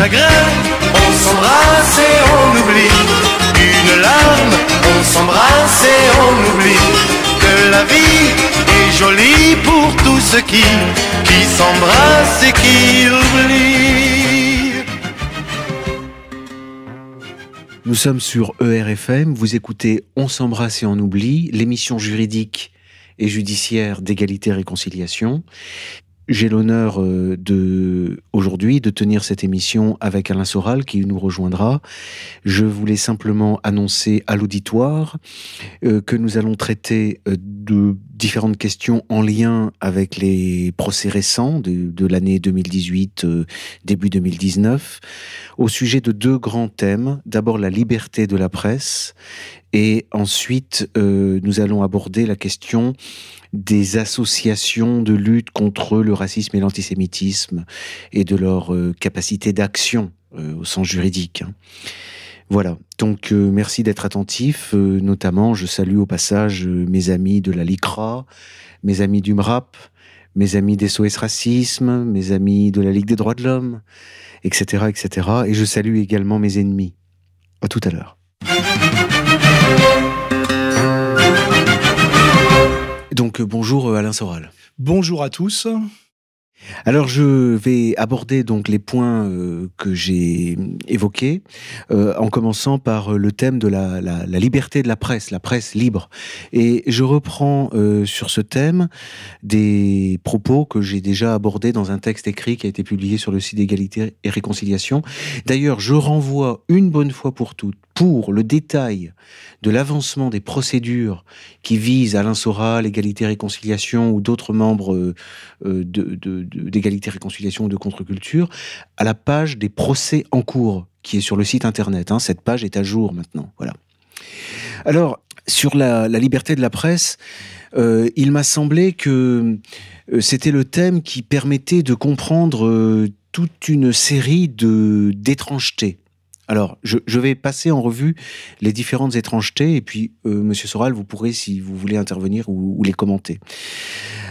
chagrin, on s'embrasse et on oublie. Une larme, on s'embrasse et on oublie. Que la vie est jolie pour tous ceux qui, qui s'embrassent et qui oublient. Nous sommes sur ERFM, vous écoutez On s'embrasse et on oublie, l'émission juridique et judiciaire d'égalité et réconciliation. J'ai l'honneur euh, de aujourd'hui de tenir cette émission avec Alain Soral qui nous rejoindra. Je voulais simplement annoncer à l'auditoire euh, que nous allons traiter euh, de différentes questions en lien avec les procès récents de, de l'année 2018, début 2019, au sujet de deux grands thèmes. D'abord la liberté de la presse et ensuite nous allons aborder la question des associations de lutte contre le racisme et l'antisémitisme et de leur euh, capacité d'action euh, au sens juridique. Hein. Voilà, donc euh, merci d'être attentif. notamment, je salue au passage mes amis de la LICRA, mes amis du MRAP, mes amis des SOS Racisme, mes amis de la Ligue des droits de l'homme, etc., etc. Et je salue également mes ennemis. À tout à l'heure. Donc euh, bonjour euh, Alain Soral. Bonjour à tous. Alors je vais aborder donc les points euh, que j'ai évoqués, en commençant par le thème de la, liberté de la presse, la presse libre. Et je reprends sur ce thème des propos que j'ai déjà abordés dans un texte écrit qui a été publié sur le site d'égalité et réconciliation. D'ailleurs, je renvoie une bonne fois pour toutes pour le détail de l'avancement des procédures qui visent Alain Soral, Égalité Réconciliation ou d'autres membres euh, euh, d'Égalité Réconciliation ou de Contre-Culture, à la page des procès en cours qui est sur le site internet. Hein. Cette page est à jour maintenant. Voilà. Alors, sur la, liberté de la presse, euh, il m'a semblé que c'était le thème qui permettait de comprendre toute une série de d'étrangetés alors, je, vais passer en revue les différentes étrangetés, et puis, euh, Monsieur Soral, vous pourrez, si vous voulez intervenir ou, les commenter.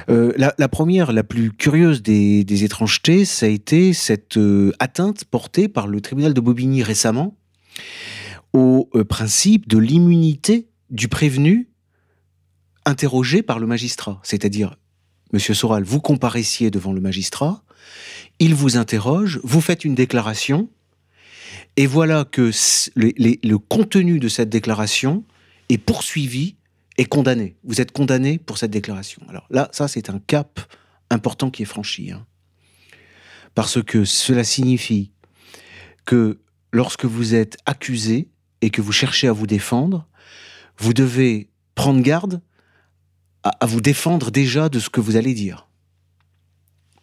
Euh, la, première, la plus curieuse des, étrangetés, ça a été cette euh, atteinte portée par le tribunal de Bobigny récemment au principe de l'immunité du prévenu interrogé par le magistrat. C'est-à-dire, Monsieur Soral, vous comparaissiez devant le magistrat, il vous interroge, vous faites une déclaration, et voilà que le contenu de cette déclaration est poursuivi et condamné. Vous êtes condamné pour cette déclaration. Alors là, ça, c'est un cap important qui est franchi. Hein. Parce que cela signifie que lorsque vous êtes accusé et que vous cherchez à vous défendre, vous devez prendre garde à vous défendre déjà de ce que vous allez dire.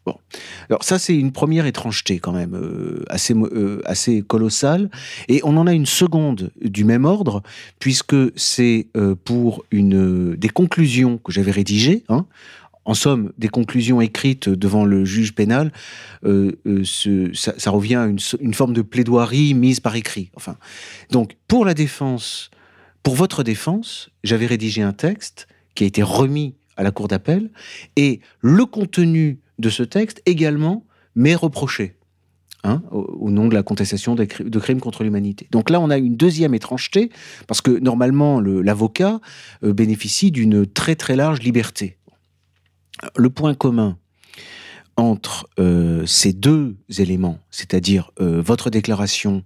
Bon. Alors ça, c'est une première étrangeté quand même, euh, assez, euh, assez colossale. Et on en a une seconde du même ordre, puisque c'est euh, pour une, des conclusions que j'avais rédigées, hein. en somme, des conclusions écrites devant le juge pénal, ça, revient à une, une, forme de plaidoirie mise par écrit. Enfin, donc, pour la défense, pour votre défense, j'avais rédigé un texte qui a été remis à la cour d'appel, et le contenu de ce texte également m'est reproché. Hein, au, nom de la contestation de, crimes contre l'humanité. Donc là, on a une deuxième étrangeté, parce que normalement, l'avocat euh, bénéficie d'une très très large liberté. Le point commun entre euh, ces deux éléments, c'est-à-dire euh, votre déclaration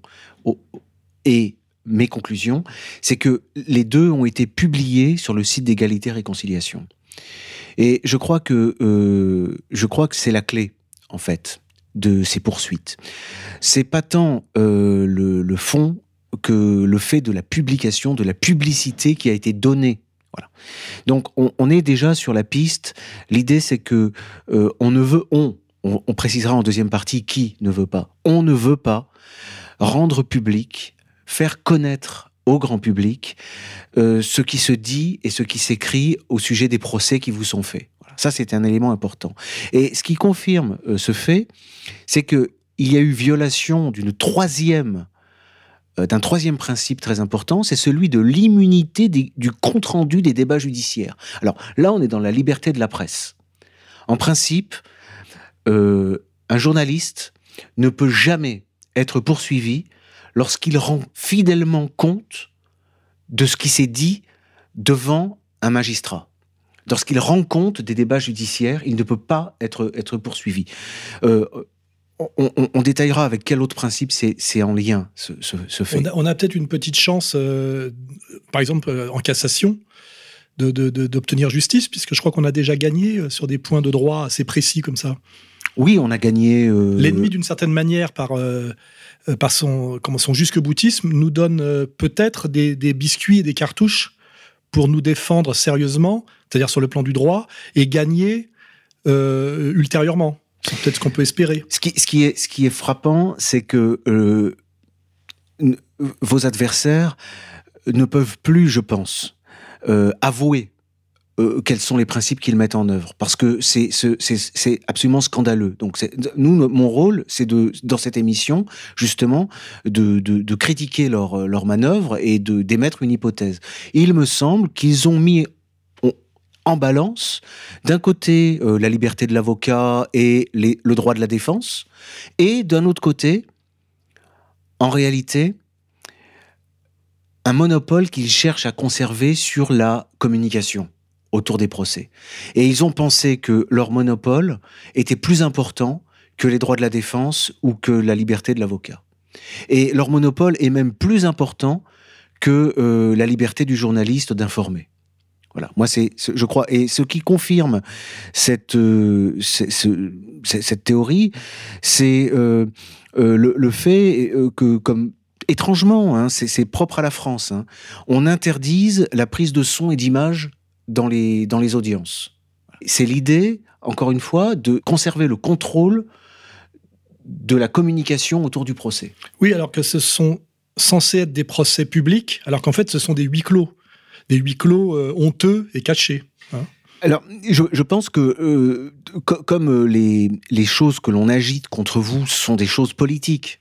et mes conclusions, c'est que les deux ont été publiés sur le site d'égalité et je crois que euh, je crois que c'est la clé en fait de ces poursuites. C'est pas tant euh, le, fond que le fait de la publication, de la publicité qui a été donnée. Voilà. Donc on, est déjà sur la piste. L'idée c'est que euh, on ne veut on, on précisera en deuxième partie qui ne veut pas. On ne veut pas rendre public, faire connaître au grand public euh, ce qui se dit et ce qui s'écrit au sujet des procès qui vous sont faits. Ça, c'est un élément important. Et ce qui confirme euh, ce fait, c'est que il y a eu violation d'une troisième euh, d'un troisième principe très important, c'est celui de l'immunité du compte-rendu des débats judiciaires. Alors là, on est dans la liberté de la presse. En principe, un journaliste ne peut jamais être poursuivi lorsqu'il rend fidèlement compte de ce qui s'est dit devant un magistrat. Lorsqu'il rend compte des débats judiciaires, il ne peut pas être, être poursuivi. Euh, on, détaillera avec quel autre principe c'est en lien, ce, fait. On a, peut-être une petite chance, euh, par exemple, euh, en cassation, d'obtenir justice, puisque je crois qu'on a déjà gagné sur des points de droit assez précis comme ça. Oui, on a gagné. L'ennemi, d'une certaine manière, par, par son, comment, son jusque-boutisme, nous donne peut-être des, biscuits et des cartouches pour nous défendre sérieusement, c'est-à-dire sur le plan du droit, et gagner euh, ultérieurement. C'est peut-être ce qu'on peut espérer. Ce qui, ce qui, est, ce qui est frappant, c'est que euh, vos adversaires ne peuvent plus, je pense, euh, avouer euh, quels sont les principes qu'ils mettent en œuvre, parce que c'est absolument scandaleux. Donc nous, mon rôle, c'est de dans cette émission justement de, critiquer leur leur manœuvre et d'émettre une hypothèse. il me semble qu'ils ont mis en balance, d'un côté euh, la liberté de l'avocat et le droit de la défense, et d'un autre côté, en réalité, un monopole qu'ils cherchent à conserver sur la communication autour des procès. Et ils ont pensé que leur monopole était plus important que les droits de la défense ou que la liberté de l'avocat. Et leur monopole est même plus important que euh, la liberté du journaliste d'informer. Voilà, moi c'est, je crois, et ce qui confirme cette euh, cette théorie, c'est euh, le, fait que, comme étrangement, hein, c'est propre à la France, hein, on interdise la prise de son et d'image dans les, dans les audiences. C'est l'idée, encore une fois, de conserver le contrôle de la communication autour du procès. Oui, alors que ce sont censés être des procès publics, alors qu'en fait ce sont des huis clos, des huis clos euh, honteux et cachés. Hein. alors, je, pense que euh, comme euh, les, les choses que l'on agite contre vous sont des choses politiques,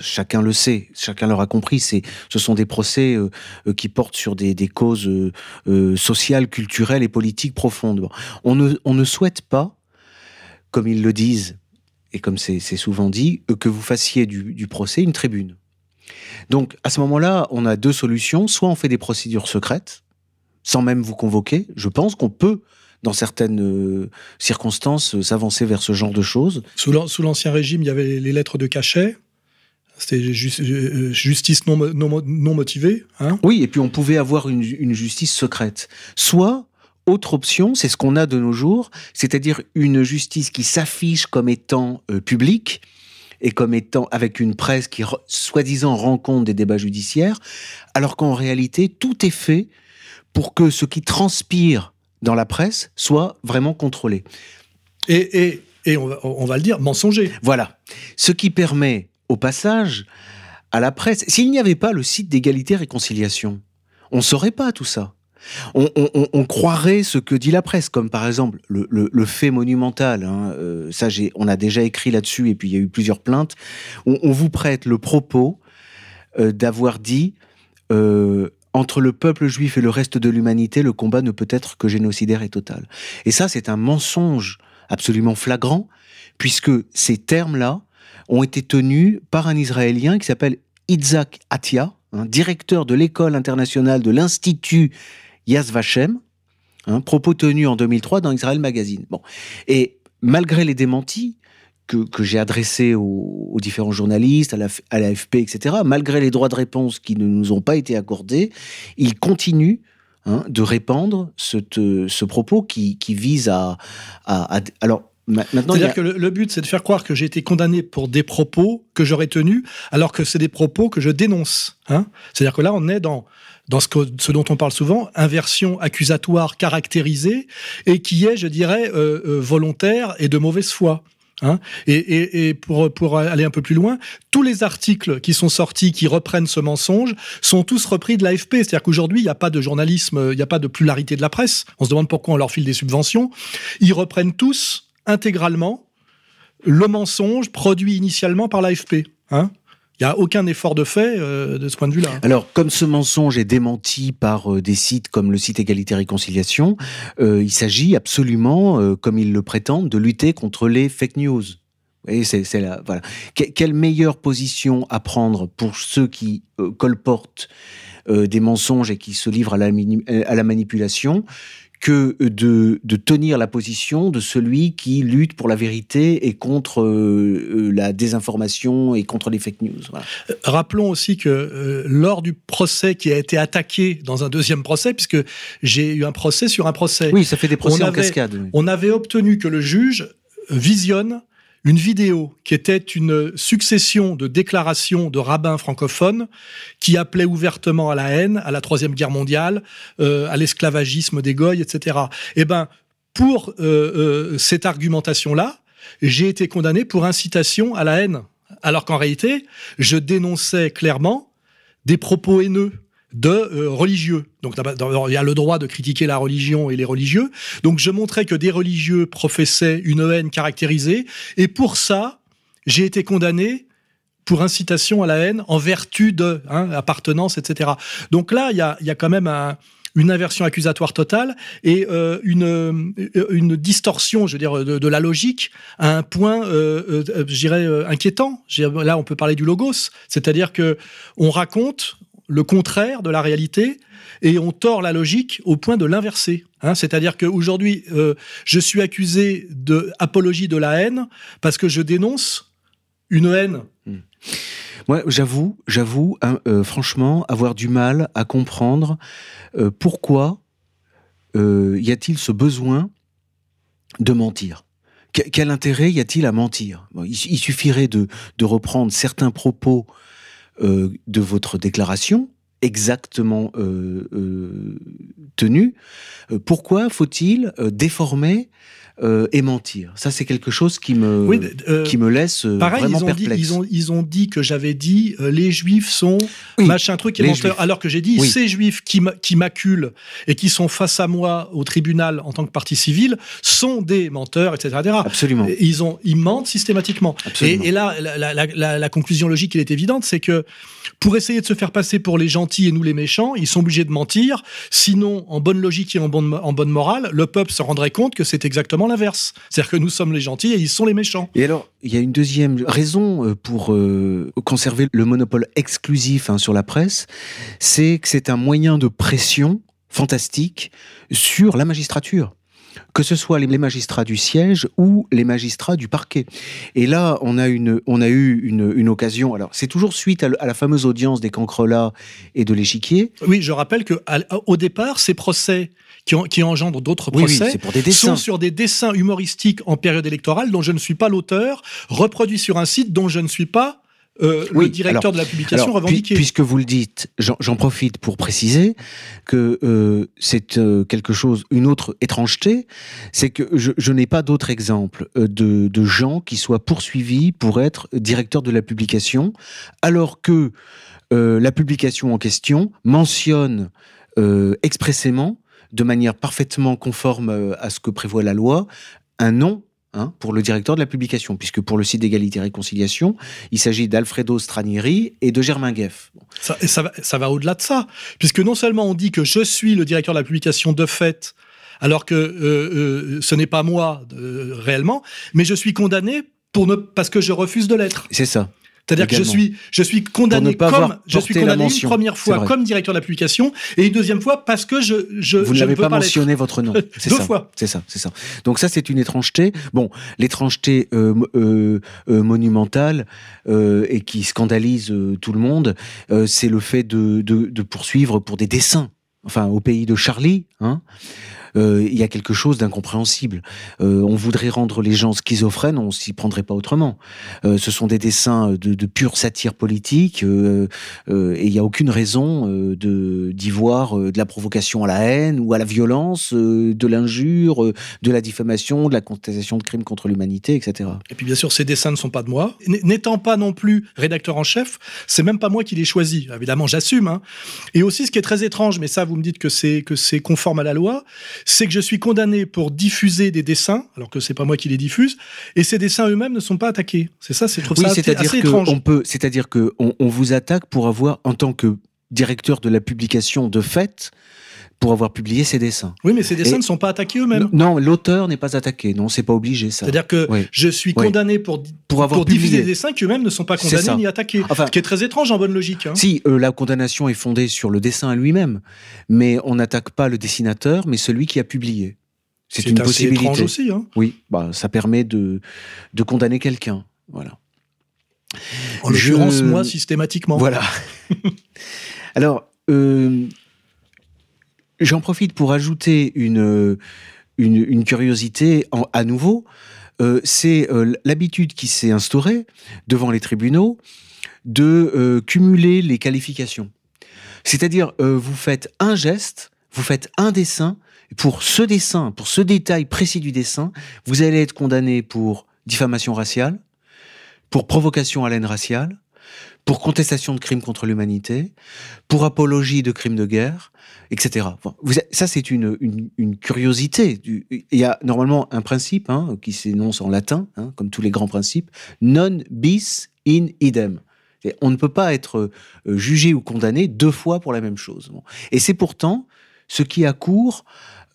chacun le sait, chacun l'aura compris. C'est, ce sont des procès euh, euh, qui portent sur des, causes euh, sociales, culturelles et politiques profondes. On ne, on ne souhaite pas, comme ils le disent et comme c'est, souvent dit, que vous fassiez du, du, procès une tribune. Donc, à ce moment-là, on a deux solutions. Soit on fait des procédures secrètes, sans même vous convoquer. Je pense qu'on peut dans certaines circonstances, s'avancer vers ce genre de choses. Sous l'Ancien Régime, il y avait les lettres de cachet. C'était euh, justice non, non, motivée. Hein? Oui, et puis on pouvait avoir une, justice secrète. Soit, autre option, c'est ce qu'on a de nos jours, c'est-à-dire une justice qui s'affiche comme étant euh, publique et comme étant avec une presse qui soi-disant rend compte des débats judiciaires, alors qu'en réalité, tout est fait pour que ce qui transpire dans la presse soit vraiment contrôlé. Et, et, et on, va, on va le dire, mensonger. Voilà. Ce qui permet au passage à la presse. S'il n'y avait pas le site d'égalité réconciliation, on ne saurait pas tout ça. On, croirait ce que dit la presse, comme par exemple le, fait monumental. Hein, euh, ça, on a déjà écrit là-dessus, et puis il y a eu plusieurs plaintes. On, vous prête le propos euh, d'avoir dit euh, entre le peuple juif et le reste de l'humanité, le combat ne peut être que génocidaire et total. Et ça, c'est un mensonge absolument flagrant, puisque ces termes-là ont été tenus par un Israélien qui s'appelle Itzhak Atia, directeur de l'école internationale de l'Institut Yad Vashem, propos tenus en 2003 dans Israël Magazine. Bon. Et malgré les démentis que, j'ai adressés aux, différents journalistes, à l'AFP, la, etc., malgré les droits de réponse qui ne nous ont pas été accordés, il continue hein, de répandre ce, ce propos qui, vise à, à, à, Alors, c'est-à-dire que le, but, c'est de faire croire que j'ai été condamné pour des propos que j'aurais tenus, alors que c'est des propos que je dénonce. Hein C'est-à-dire que là, on est dans dans ce, dont on parle souvent, inversion accusatoire caractérisée, et qui est, je dirais, euh, euh, volontaire et de mauvaise foi. Hein et, et, et pour, pour aller un peu plus loin, tous les articles qui sont sortis, qui reprennent ce mensonge, sont tous repris de l'AFP. C'est-à-dire qu'aujourd'hui, il n'y a pas de journalisme, il n'y a pas de pluralité de la presse. On se demande pourquoi on leur file des subventions. Ils reprennent tous intégralement le mensonge produit initialement par l'AFP. Hein il n'y a aucun effort de fait euh, de ce point de vue-là. Alors, comme ce mensonge est démenti par euh, des sites comme le site Égalité Réconciliation, euh, il s'agit absolument, comme ils le prétendent, de lutter contre les fake news. C'est voilà. Que- quelle meilleure position à prendre pour ceux qui colportent des mensonges et qui se livrent à la manipulation que de, de tenir la position de celui qui lutte pour la vérité et contre euh, euh, la désinformation et contre les fake news. Voilà. Rappelons aussi que euh, lors du procès qui a été attaqué dans un deuxième procès, puisque j'ai eu un procès sur un procès, Oui, ça fait des procès On en avait- cascade. oui. on avait obtenu que le juge visionne une vidéo qui était une succession de déclarations de rabbins francophones qui appelaient ouvertement à la haine, à la Troisième Guerre mondiale, euh, à l'esclavagisme des Goyes, etc. Eh ben, pour euh, euh, cette argumentation-là, j'ai été condamné pour incitation à la haine. Alors qu'en réalité, je dénonçais clairement des propos haineux de euh, religieux. Donc il y a le droit de critiquer la religion et les religieux. Donc je montrais que des religieux professaient une haine caractérisée et pour ça, j'ai été condamné pour incitation à la haine en vertu de hein, appartenance, etc. Donc là, il y a, y a quand même un- une inversion accusatoire totale et euh, une, euh, une distorsion, je veux dire, de, la logique à un point, euh, euh, je dirais, euh, inquiétant. Là, on peut parler du logos, c'est-à-dire que on raconte le contraire de la réalité et on tord la logique au point de l'inverser. Hein, C'est-à-dire qu'aujourd'hui, euh, je suis accusé de apologie de la haine parce que je dénonce une haine. Moi, j'avoue, j'avoue, hein, euh, franchement, avoir du mal à comprendre euh, pourquoi euh, y a-t-il ce besoin de mentir? Que- quel intérêt y a-t-il à mentir? Il, suffirait de reprendre certains propos euh, de votre déclaration exactement euh, euh, tenus. Euh, pourquoi faut-il déformer euh, et mentir Ça, c'est quelque chose qui me, Oui, euh, qui me laisse euh, Pareil, vraiment ils ont, dit, perplexe. ils, ont, ils ont dit que j'avais dit euh, les juifs sont Oui, machin truc et menteur. Juifs. Alors que j'ai dit Oui. ces juifs qui m'a- qui m'acculent et qui sont face à moi au tribunal en tant que partie civile sont des menteurs, etc. etc. Absolument. Et Ils, ont, ils mentent systématiquement. Absolument. Et, et là, la, la- la- la- la conclusion logique, elle est évidente, c'est que pour essayer de se faire passer pour les gentils et nous les méchants, ils sont obligés de mentir. Sinon, en bonne logique et en bonne, en bonne morale, le peuple se rendrait compte que c'est exactement l'inverse. C'est-à-dire que nous sommes les gentils et ils sont les méchants. Et alors, il y a une deuxième raison euh, pour euh, conserver le monopole exclusif hein, sur la presse, c'est que c'est un moyen de pression fantastique sur la magistrature. Que ce soit les magistrats du siège ou les magistrats du parquet. Et là, on a, une, on a eu une, une occasion. Alors, c'est toujours suite à, la fameuse audience des Cancrelats et de l'échiquier. Oui, je rappelle que à- au départ, ces procès qui, en- qui engendrent d'autres Oui, procès pour des sont sur des dessins humoristiques en période électorale dont je ne suis pas l'auteur, reproduits sur un site dont je ne suis pas euh, Oui, le directeur alors- de la publication Alors, revendiqué. puis- puisque vous le dites, j'en profite pour préciser que euh, c'est euh, quelque chose, une autre étrangeté, c'est que je, je n'ai pas d'autre exemple euh, de, de gens qui soient poursuivis pour être directeur de la publication, alors que la publication en question mentionne expressément, de manière parfaitement conforme euh, à ce que prévoit la loi, un nom. hein, pour le directeur de la publication, puisque pour le site d'égalité et réconciliation, il s'agit d'Alfredo Stranieri et de Germain Gueff. Bon. Ça, va, ça va au-delà de ça, puisque non seulement on dit que je suis le directeur de la publication de fait, alors que euh, euh, ce n'est pas moi euh, réellement, mais je suis condamné pour ne, parce que je refuse de l'être. C'est ça. C'est-à-dire que je suis, je suis condamné comme je suis condamné une première fois comme directeur de la publication et une deuxième fois parce que je je, Vous n'avez pas, mentionné votre nom. C'est Deux ça. fois. C'est ça, c'est ça. Donc ça, c'est une étrangeté. Bon, l'étrangeté euh, euh, euh, monumentale euh, et qui scandalise euh, tout le monde, euh, c'est le fait de, de, de poursuivre pour des dessins. Enfin, au pays de Charlie, hein, euh, il y a quelque chose d'incompréhensible. Euh, on voudrait rendre les gens schizophrènes, on s'y prendrait pas autrement. Euh, ce sont des dessins de, pure satire politique et il n'y a aucune raison d'y voir de la provocation à la haine ou à la violence, de l'injure, de la diffamation, de la contestation de crimes contre l'humanité, etc. Et puis bien sûr, ces dessins ne sont pas de moi. N'étant pas non plus rédacteur en chef, c'est même pas moi qui les choisis. Évidemment, j'assume. hein. Et aussi, ce qui est très étrange, mais ça, vous me dites que c'est conforme à la loi, c'est que je suis condamné pour diffuser des dessins, alors que c'est pas moi qui les diffuse, et ces dessins eux-mêmes ne sont pas attaqués. C'est ça, c'est Oui, c'est-à-dire que étrange. on peut, c'est-à-dire que on, on vous attaque pour avoir, en tant que directeur de la publication de fait, pour avoir publié ses dessins. Oui, mais ces dessins Et- ne sont pas attaqués eux-mêmes. Non, l'auteur n'est pas attaqué. Non, c'est pas obligé ça. C'est-à-dire que Oui. je suis Oui. condamné pour, Pour avoir pour diffuser des dessins qui eux-mêmes ne sont pas condamnés ni attaqués. Enfin- Ce qui est très étrange en bonne logique. hein. Si euh, la condamnation est fondée sur le dessin lui-même, mais on n'attaque pas le dessinateur, mais celui qui a publié. C'est une assez possibilité. étrange aussi. hein. Oui, bah, ça permet de, de condamner quelqu'un. Voilà. En Je- l'occurrence, moi, systématiquement. Voilà. Alors, euh, j'en profite pour ajouter une, une, curiosité à nouveau. Euh, c'est euh, l'habitude qui s'est instaurée devant les tribunaux de euh, cumuler les qualifications. C'est-à-dire, euh, vous faites un geste, vous faites un dessin, pour ce dessin, pour ce détail précis du dessin, vous allez être condamné pour diffamation raciale, pour provocation à la haine raciale, pour contestation de crimes contre l'humanité, pour apologie de crimes de guerre, etc. Ça, c'est une, curiosité. Il y a normalement un principe hein, qui s'énonce en latin, hein, comme tous les grands principes, non bis in idem. On ne peut pas être euh, jugé ou condamné deux fois pour la même chose. Et c'est pourtant ce qui accourt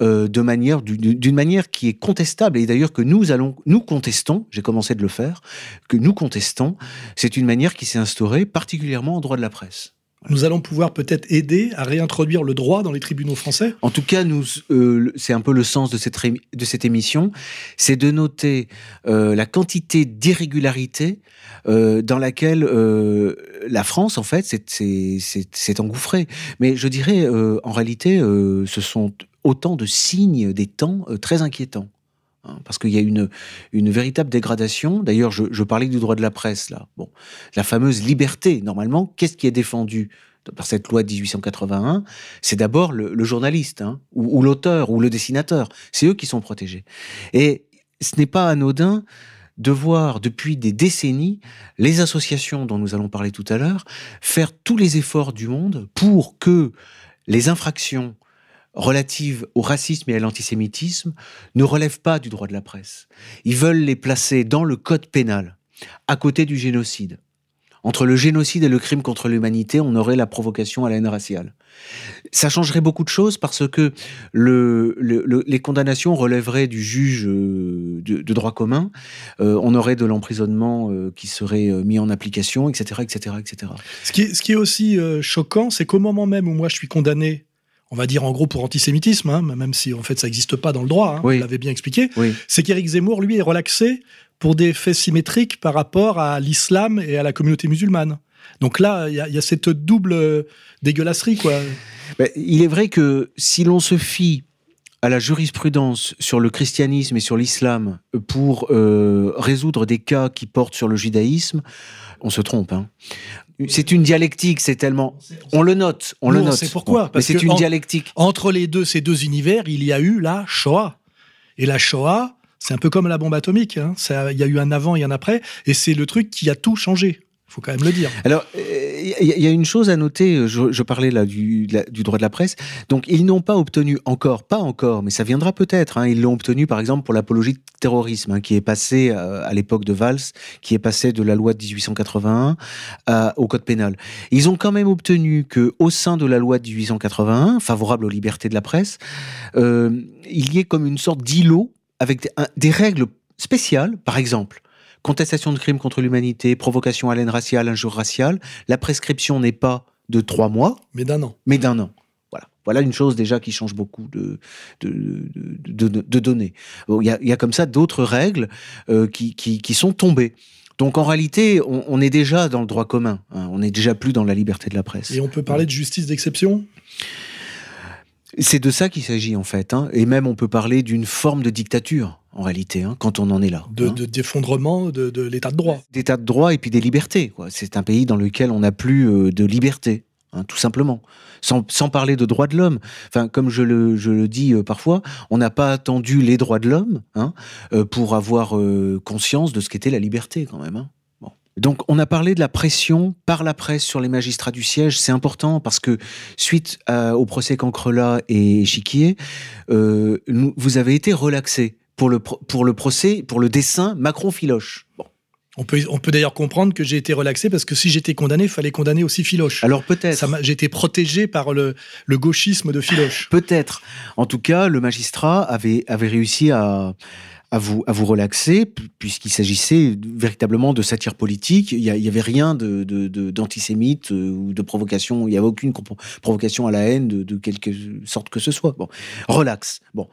euh, de manière du- d'une manière qui est contestable et d'ailleurs que nous allons nous contestons. J'ai commencé de le faire, que nous contestons. C'est une manière qui s'est instaurée particulièrement en droit de la presse. Nous allons pouvoir peut-être aider à réintroduire le droit dans les tribunaux français. En tout cas, nous, euh, c'est un peu le sens de cette, de cette émission, c'est de noter euh, la quantité d'irrégularités euh, dans laquelle la France, en fait, s'est- engouffrée. Mais je dirais, en réalité, ce sont autant de signes des temps euh, très inquiétants. Hein, parce qu'il y a une, véritable dégradation. D'ailleurs, je, parlais du droit de la presse, là. Bon, la fameuse liberté, normalement, qu'est-ce qui est défendu par cette loi de 1881 C'est d'abord le, journaliste, hein, ou l'auteur, ou le dessinateur. C'est eux qui sont protégés. Et ce n'est pas anodin de voir depuis des décennies les associations dont nous allons parler tout à l'heure faire tous les efforts du monde pour que les infractions relatives au racisme et à l'antisémitisme ne relèvent pas du droit de la presse. Ils veulent les placer dans le code pénal, à côté du génocide. Entre le génocide et le crime contre l'humanité, on aurait la provocation à la haine raciale. Ça changerait beaucoup de choses parce que le, le- le- les condamnations relèveraient du juge euh, de, droit commun. Euh, on aurait de l'emprisonnement euh, qui serait mis en application, etc., etc., etc. Ce qui est, ce qui est aussi choquant, c'est qu'au moment même où moi je suis condamné, on va dire en gros pour antisémitisme, hein, même si en fait ça n'existe pas dans le droit, hein, Oui. vous l'avez bien expliqué, Oui. c'est qu'Éric Zemmour, lui, est relaxé pour des faits symétriques par rapport à l'islam et à la communauté musulmane. Donc là, il y, a- il y a cette double dégueulasserie, quoi. Ben, il est vrai que si l'on se fie à la jurisprudence sur le christianisme et sur l'islam pour euh, résoudre des cas qui portent sur le judaïsme, on se trompe. hein. C'est une dialectique, c'est tellement... On le note, on le note. c'est pourquoi, mais parce c'est que une en- dialectique. Entre les deux, ces deux univers, il y a eu la Shoah. Et la Shoah, c'est un peu comme la bombe atomique. hein. Ça- Il y a eu un avant et un après, et c'est le truc qui a tout changé. Il faut quand même le dire. Alors, il y, a- une chose à noter, je, je parlais là du, droit de la presse, donc ils n'ont pas obtenu encore, pas encore, mais ça viendra peut-être, hein, ils l'ont obtenu par exemple pour l'apologie de terrorisme, hein, qui est passé euh, à l'époque de Valls, qui est passé de la loi de 1881 à- au code pénal. Ils ont quand même obtenu que au sein de la loi de 1881, favorable aux libertés de la presse, euh, il y ait comme une sorte d'îlot avec des règles spéciales, par exemple contestation de crimes contre l'humanité, provocation à la haine raciale, injure raciale, la prescription n'est pas de trois mois, Mais d'un an. mais d'un an. Voilà. Voilà une chose déjà qui change beaucoup de, de, de, de- de données. Bon, Il y, a, il y a comme ça d'autres règles euh, qui, qui, qui sont tombées. Donc en réalité, on, on est déjà dans le droit commun. hein. on n'est déjà plus dans la liberté de la presse. Et on peut parler de justice d'exception? C'est de ça qu'il s'agit en fait. hein. Et même on peut parler d'une forme de dictature en réalité, hein, quand on en est là. de, hein. de- d'effondrement de, de l'état de droit. d'état de droit et puis des libertés. quoi. C'est un pays dans lequel on n'a plus euh, de liberté, hein, tout simplement. Sans, sans parler de droits de l'homme. Enfin, comme je le, je le dis euh, parfois, on n'a pas attendu les droits de l'homme euh, pour avoir conscience de ce qu'était la liberté, quand même. Donc, on a parlé de la pression par la presse sur les magistrats du siège. C'est important parce que suite à- au procès Cancrela et Chiquier, euh, vous avez été relaxé pour le, pour le procès, pour le dessin Macron-Filoche. Bon. On peut, on peut d'ailleurs comprendre que j'ai été relaxé parce que si j'étais condamné, il fallait condamner aussi Philoche. Alors peut-être. J'ai été protégé par le, le gauchisme de Philoche. Peut-être. En tout cas, le magistrat avait, avait réussi à, à vous, à vous relaxer, puisqu'il s'agissait véritablement de satire politique. Il n'y avait rien d'antisémite de, de, ou de provocation. Il n'y avait aucune provocation à la haine de, quelque sorte que ce soit. Bon, relax. Bon.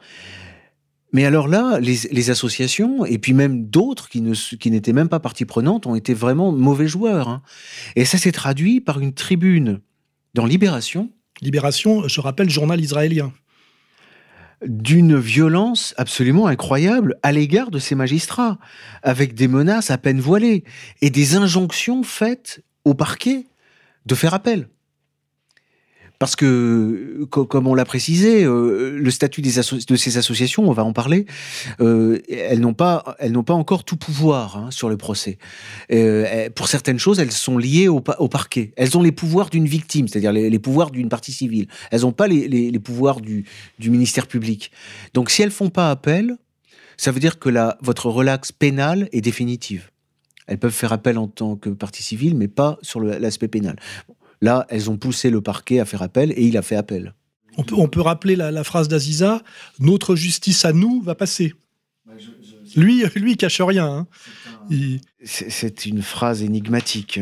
Mais alors là, les, les associations, et puis même d'autres qui n'étaient qui même pas partie prenante, ont été vraiment mauvais joueurs. Hein. Et ça s'est traduit par une tribune dans Libération. Libération, je rappelle, journal israélien d'une violence absolument incroyable à l'égard de ces magistrats, avec des menaces à peine voilées et des injonctions faites au parquet de faire appel. Parce que, comme on l'a précisé, euh, le statut de ces associations, on va en parler, euh, elles n'ont pas, pas encore tout pouvoir hein, sur le procès. Euh, pour certaines choses, elles sont liées au, parquet. Elles ont les pouvoirs d'une victime, c'est-à-dire les, pouvoirs d'une partie civile. Elles n'ont pas les, pouvoirs du, ministère public. Donc, si elles font pas appel, ça veut dire que votre relax pénal est définitive. Elles peuvent faire appel en tant que partie civile, mais pas sur l'aspect pénal. Là, elles ont poussé le parquet à faire appel et il a fait appel. On peut, on peut rappeler la, phrase d'Aziza Notre justice à nous va passer. Lui, lui, il cache rien. Hein. C'est une phrase énigmatique.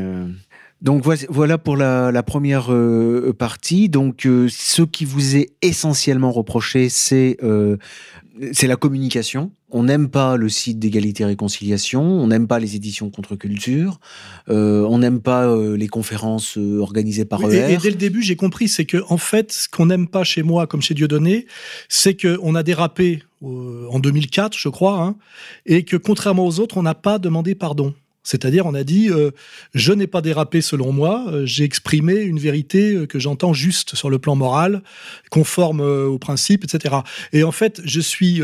Euh. Donc voilà pour la, première euh, partie. Donc euh, ce qui vous est essentiellement reproché, c'est c'est la communication. On n'aime pas le site d'égalité et réconciliation, on n'aime pas les éditions contre-culture, euh, on n'aime pas euh, les conférences euh, organisées par ER. Et, dès le début, j'ai compris, c'est que en fait, ce qu'on n'aime pas chez moi, comme chez Dieudonné, c'est qu'on a dérapé en 2004, je crois, hein, et que contrairement aux autres, on n'a pas demandé pardon. C'est-à-dire, on a dit, euh, je n'ai pas dérapé selon moi, euh, j'ai exprimé une vérité euh, que j'entends juste sur le plan moral, conforme aux principes, etc. Et en fait, je suis,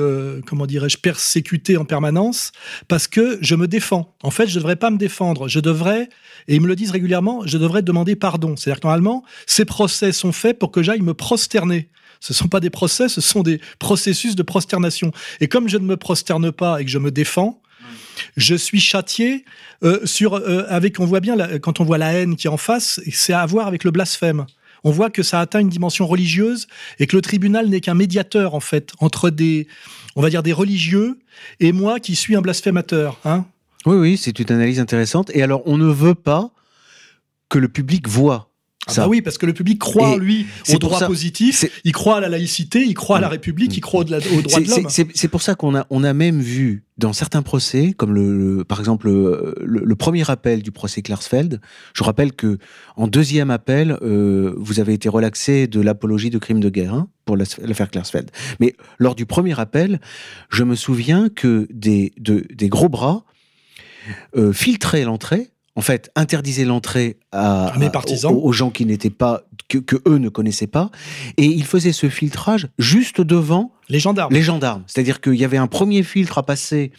comment dirais-je, persécuté en permanence parce que je me défends. En fait, je ne devrais pas me défendre. Je devrais, et ils me le disent régulièrement, je devrais demander pardon. C'est-à-dire que normalement, ces procès sont faits pour que j'aille me prosterner. Ce ne sont pas des procès, ce sont des processus de prosternation. Et comme je ne me prosterne pas et que je me défends, je suis châtié euh, sur euh, avec on voit bien quand on voit la haine qui est en face, c'est à voir avec le blasphème. On voit que ça atteint une dimension religieuse et que le tribunal n'est qu'un médiateur en fait entre des on va dire des religieux et moi qui suis un blasphémateur. Hein oui, oui, c'est une analyse intéressante. Et alors, on ne veut pas que le public voit ah bah oui, parce que le public croit, lui, au droit positif, il croit à la laïcité, il croit à la République, il croit au, droit de l'homme. C'est pour ça qu'on a, on a même vu dans certains procès, comme le, par exemple le, premier appel du procès Klarsfeld, je rappelle que en deuxième appel, euh, vous avez été relaxé de l'apologie de crimes de guerre hein, pour l'affaire Klarsfeld. Mais lors du premier appel, je me souviens que des, des gros bras euh, filtraient l'entrée en fait, interdisait l'entrée à, Aux, gens qui n'étaient pas, que, eux ne connaissaient pas, et il faisait ce filtrage juste devant les gendarmes. Les gendarmes, c'est-à-dire qu'il y avait un premier filtre à passer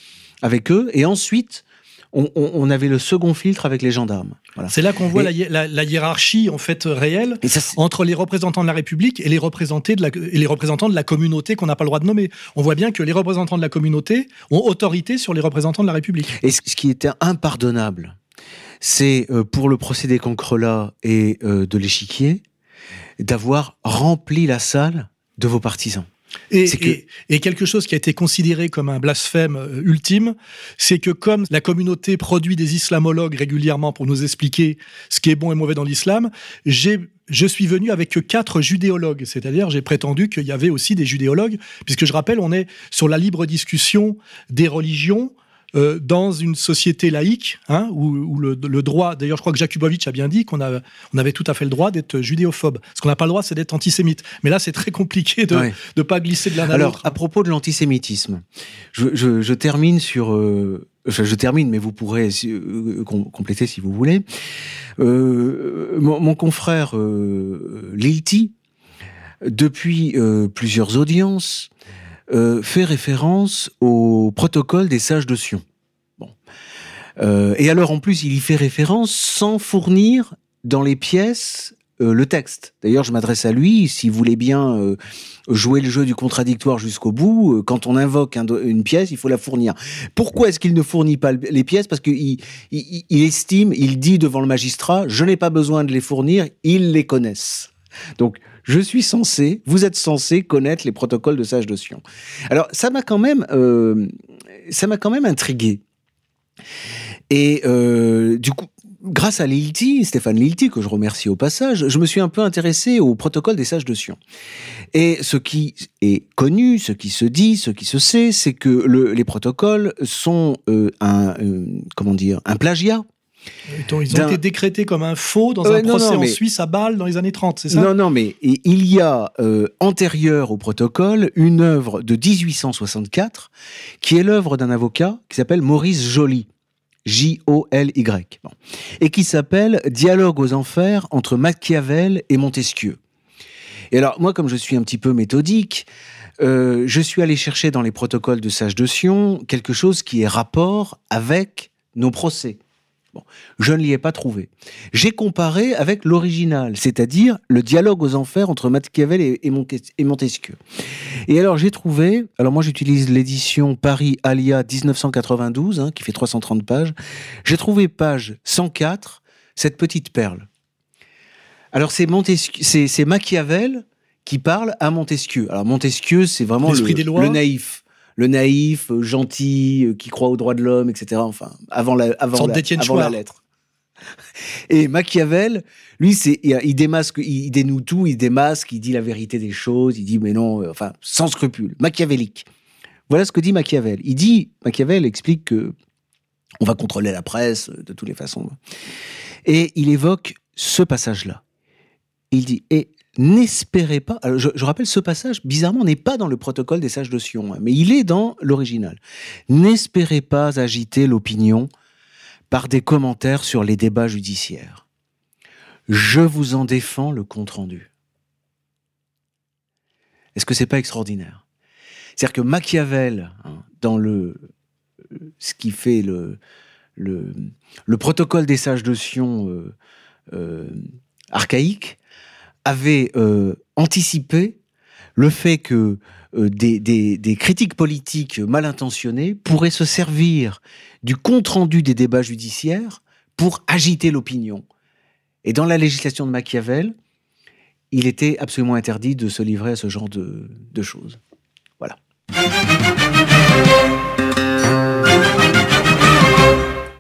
avec eux, et ensuite on, avait le second filtre avec les gendarmes. C'est là qu'on voit la, hiérarchie en fait réelle entre les représentants de la République et les, représentants de la, et les représentants de la communauté qu'on n'a pas le droit de nommer. On voit bien que les représentants de la communauté ont autorité sur les représentants de la République. Et ce qui était impardonnable, c'est euh, pour le procédé Cancrela et euh, de l'échiquier d'avoir rempli la salle de vos partisans. Et, quelque chose qui a été considéré comme un blasphème euh, ultime, c'est que comme la communauté produit des islamologues régulièrement pour nous expliquer ce qui est bon et mauvais dans l'islam, je suis venu avec quatre judéologues, c'est-à-dire j'ai prétendu qu'il y avait aussi des judéologues, puisque je rappelle, on est sur la libre discussion des religions, euh, dans une société laïque, hein, où, le, droit, d'ailleurs je crois que Jakubowicz a bien dit qu'on on avait tout à fait le droit d'être judéophobe. Ce qu'on n'a pas le droit, c'est d'être antisémite. Mais là, c'est très compliqué de ne pas glisser de l'un à l'autre. Alors, à propos de l'antisémitisme, je, termine sur... Euh, je, termine, mais vous pourrez euh, compléter si vous voulez. mon, confrère Lilti, depuis plusieurs audiences, euh, fait référence au protocole des sages de Sion. Bon. Euh, et alors en plus, il y fait référence sans fournir dans les pièces euh, le texte. D'ailleurs, je m'adresse à lui, s'il voulait bien jouer le jeu du contradictoire jusqu'au bout, quand on invoque une pièce, il faut la fournir. Pourquoi est-ce qu'il ne fournit pas les pièces? Parce qu'il il, estime, il dit devant le magistrat, je n'ai pas besoin de les fournir, ils les connaissent. Donc, je suis censé, vous êtes censé connaître les protocoles de sage de Sion. Alors, ça m'a quand même, ça m'a quand même intrigué. Et du coup, grâce à Lilti, Stéphane Lilti, que je remercie au passage, je me suis un peu intéressé au protocole des sages de Sion. Et ce qui est connu, ce qui se dit, ce qui se sait, c'est que les protocoles sont euh, un, euh, comment dire, un plagiat. Ils ont été décrétés comme un faux dans un procès en Suisse à Bâle dans les années 30, c'est ça? Non, non, mais il y a euh, antérieur au protocole une œuvre de 1864 qui est l'œuvre d'un avocat qui s'appelle Maurice Joly. J-O-L-Y, et qui s'appelle Dialogue aux enfers entre Machiavel et Montesquieu. Et alors, moi, comme je suis un petit peu méthodique, euh, je suis allé chercher dans les protocoles de Sage de Sion quelque chose qui est rapport avec nos procès je ne l'y ai pas trouvé. J'ai comparé avec l'original, c'est-à-dire le dialogue aux enfers entre Machiavel et, Montesquieu. Et alors j'ai trouvé, alors moi j'utilise l'édition Paris Alia 1992, hein, qui fait 330 pages, j'ai trouvé page 104, cette petite perle. Alors c'est c'est Machiavel qui parle à Montesquieu. Alors Montesquieu, c'est vraiment le naïf le naïf, euh, gentil, euh, qui croit aux droits de l'homme, etc. Enfin, avant la, avant la, lettre. Et Machiavel, lui, c'est, il démasque, il dénoue tout, il démasque, il dit la vérité des choses, il dit mais non, euh, enfin, sans scrupule, machiavélique. Voilà ce que dit Machiavel. Il dit, Machiavel explique que on va contrôler la presse de toutes les façons. Et il évoque ce passage-là. Il dit, et n'espérez pas. je, rappelle ce passage, bizarrement, n'est pas dans le protocole des sages de Sion, hein, mais il est dans l'original. N'espérez pas agiter l'opinion par des commentaires sur les débats judiciaires. Je vous en défends le compte-rendu. Est-ce que c'est pas extraordinaire? C'est-à-dire que Machiavel, hein, dans le, ce qui fait le, le, protocole des sages de Sion euh, euh, archaïque, avait euh, anticipé le fait que euh, des, critiques politiques mal intentionnées pourraient se servir du compte-rendu des débats judiciaires pour agiter l'opinion. Et dans la législation de Machiavel, il était absolument interdit de se livrer à ce genre de, de choses. Voilà.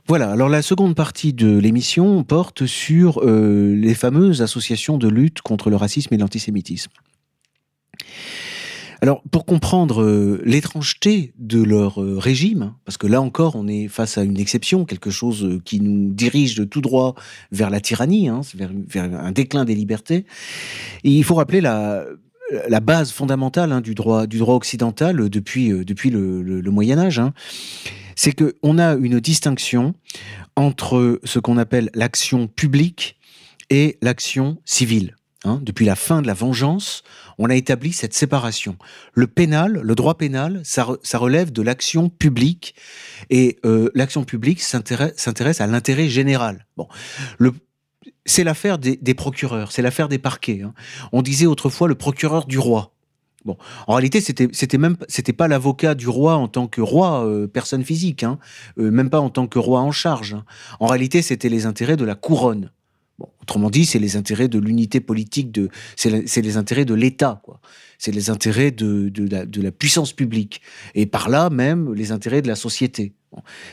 Voilà, alors la seconde partie de l'émission porte sur euh, les fameuses associations de lutte contre le racisme et l'antisémitisme. Alors, pour comprendre euh, l'étrangeté de leur euh, régime, parce que là encore, on est face à une exception, quelque chose qui nous dirige de tout droit vers la tyrannie, hein, vers, un déclin des libertés, il faut rappeler la, base fondamentale hein, du, droit, du droit occidental depuis, depuis le, Moyen Âge. Hein c'est qu'on a une distinction entre ce qu'on appelle l'action publique et l'action civile. Hein. depuis la fin de la vengeance, on a établi cette séparation. Le pénal, le droit pénal, ça, relève de l'action publique et euh, l'action publique s'intéresse à l'intérêt général. Bon, c'est l'affaire des, procureurs, c'est l'affaire des parquets. Hein. On disait autrefois le procureur du roi. Bon, en réalité, c'était même pas l'avocat du roi en tant que roi, euh, personne physique, hein, euh, même pas en tant que roi en charge. Hein. En réalité, c'était les intérêts de la couronne. Autrement dit, c'est les intérêts de l'unité politique, c'est les intérêts de l'État. C'est les intérêts de, la, puissance publique et par là même les intérêts de la société.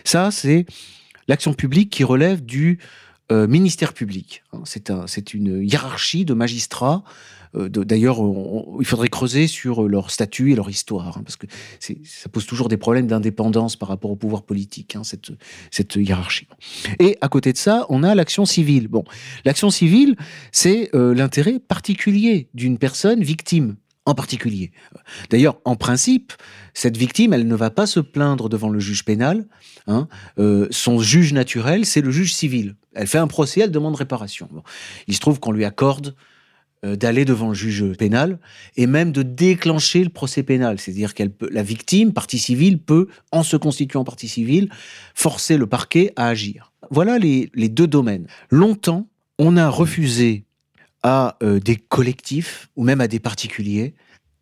Ça, c'est l'action publique qui relève du euh, ministère public. Hein. C'est un, une hiérarchie de magistrats euh, d'ailleurs, il faudrait creuser sur leur statut et leur histoire, hein, parce que ça pose toujours des problèmes d'indépendance par rapport au pouvoir politique, hein, cette, cette hiérarchie. Et à côté de ça, on a l'action civile. Bon, l'action civile, c'est euh, l'intérêt particulier d'une personne victime en particulier. D'ailleurs, en principe, cette victime, elle ne va pas se plaindre devant le juge pénal. Hein. Euh, son juge naturel, c'est le juge civil. Elle fait un procès, elle demande réparation. Il se trouve qu'on lui accorde euh, d'aller devant le juge pénal et même de déclencher le procès pénal. C'est-à-dire qu'elle peut, la victime, partie civile, peut, en se constituant partie civile, forcer le parquet à agir. Voilà les, deux domaines. Longtemps, on a refusé à euh, des collectifs ou même à des particuliers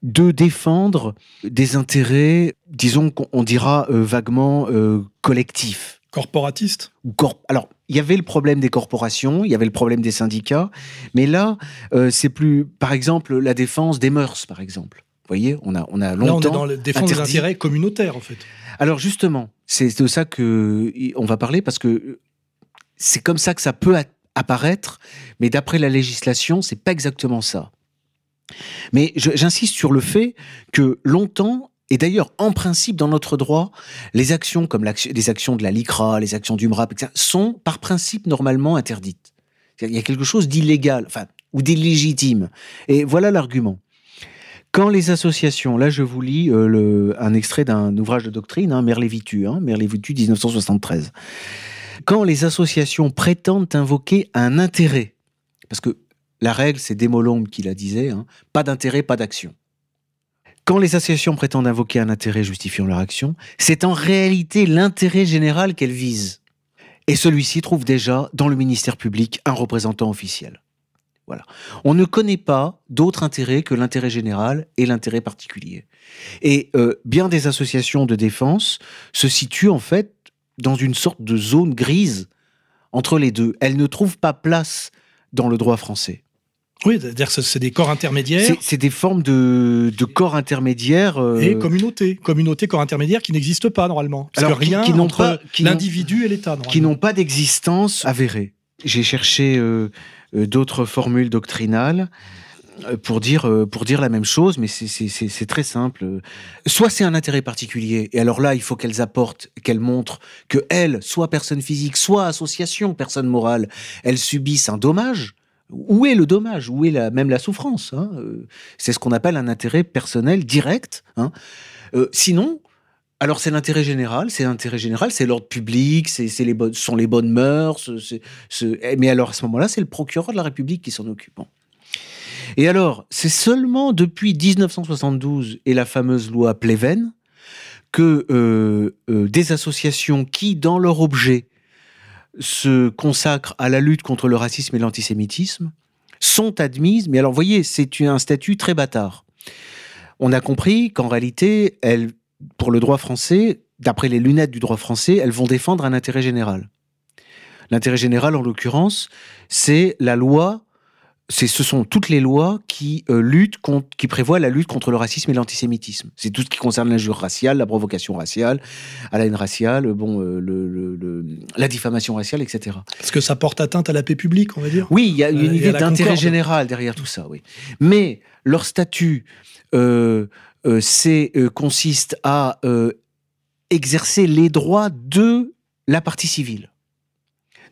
de défendre des intérêts, disons qu'on dira euh, vaguement euh, collectifs. Corporatistes? Alors, il y avait le problème des corporations, il y avait le problème des syndicats, mais là, c'est plus, par exemple, la défense des mœurs, par exemple. Vous voyez, on a, on a longtemps. Là, on est dans la défense des intérêts communautaires, en fait. Alors, justement, c'est de ça que on va parler parce que c'est comme ça que ça peut apparaître, mais d'après la législation, c'est pas exactement ça. Mais j'insiste sur le fait que longtemps, et d'ailleurs en principe dans notre droit, les actions comme les actions de la LICRA, les actions du MRAP, etc., sont par principe normalement interdites. Il y a quelque chose d'illégal, enfin, ou d'illégitime. Et voilà l'argument. Quand les associations, là je vous lis euh, un extrait d'un ouvrage de doctrine, hein, Merlévitu, hein, Merlévitu 1973 quand les associations prétendent invoquer un intérêt, parce que la règle, c'est Démolombe qui la disait, hein, pas d'intérêt, pas d'action. Quand les associations prétendent invoquer un intérêt justifiant leur action, c'est en réalité l'intérêt général qu'elles visent. Et celui-ci trouve déjà dans le ministère public un représentant officiel. Voilà. On ne connaît pas d'autre intérêt que l'intérêt général et l'intérêt particulier. Et euh, bien des associations de défense se situent en fait dans une sorte de zone grise entre les deux. Elle ne trouve pas place dans le droit français. Oui, c'est-à-dire que c'est des corps intermédiaires. C'est des formes de, corps intermédiaires. Euh, et communautés. Communautés, corps intermédiaires qui n'existent pas normalement. Parce Alors, que rien qui, entre l'individu et l'État. Qui n'ont pas d'existence avérée. J'ai cherché euh, euh, d'autres formules doctrinales. Euh, pour dire, euh, pour dire la même chose, mais c'est très simple. Soit c'est un intérêt particulier, et alors là, il faut qu'elles apportent, qu'elles montrent que elles, soit personne physique, soit association, personne morale, elles subissent un dommage. Où est le dommage? Où est la, même la souffrance hein? Euh, C'est ce qu'on appelle un intérêt personnel direct. Hein sinon, alors c'est l'intérêt général, c'est l'intérêt général, c'est l'ordre public, c'est les bonnes, sont les bonnes mœurs. mais alors à ce moment-là, c'est le procureur de la République qui s'en occupe. Et alors, c'est seulement depuis 1972 et la fameuse loi Pleven que euh, euh, des associations qui, dans leur objet, se consacrent à la lutte contre le racisme et l'antisémitisme, sont admises. Mais alors, voyez, c'est un statut très bâtard. On a compris qu'en réalité, pour le droit français, d'après les lunettes du droit français, elles vont défendre un intérêt général. L'intérêt général, en l'occurrence, c'est la loi ce sont toutes les lois qui euh, luttent contre, qui prévoient la lutte contre le racisme et l'antisémitisme. C'est tout ce qui concerne l'injure raciale, la provocation raciale, à la haine raciale, bon, euh, le, la diffamation raciale, etc. Parce que ça porte atteinte à la paix publique, on va dire. Oui, il y a une idée d'intérêt général derrière tout ça, oui. Mais leur statut, euh, c'est consiste à exercer les droits de la partie civile.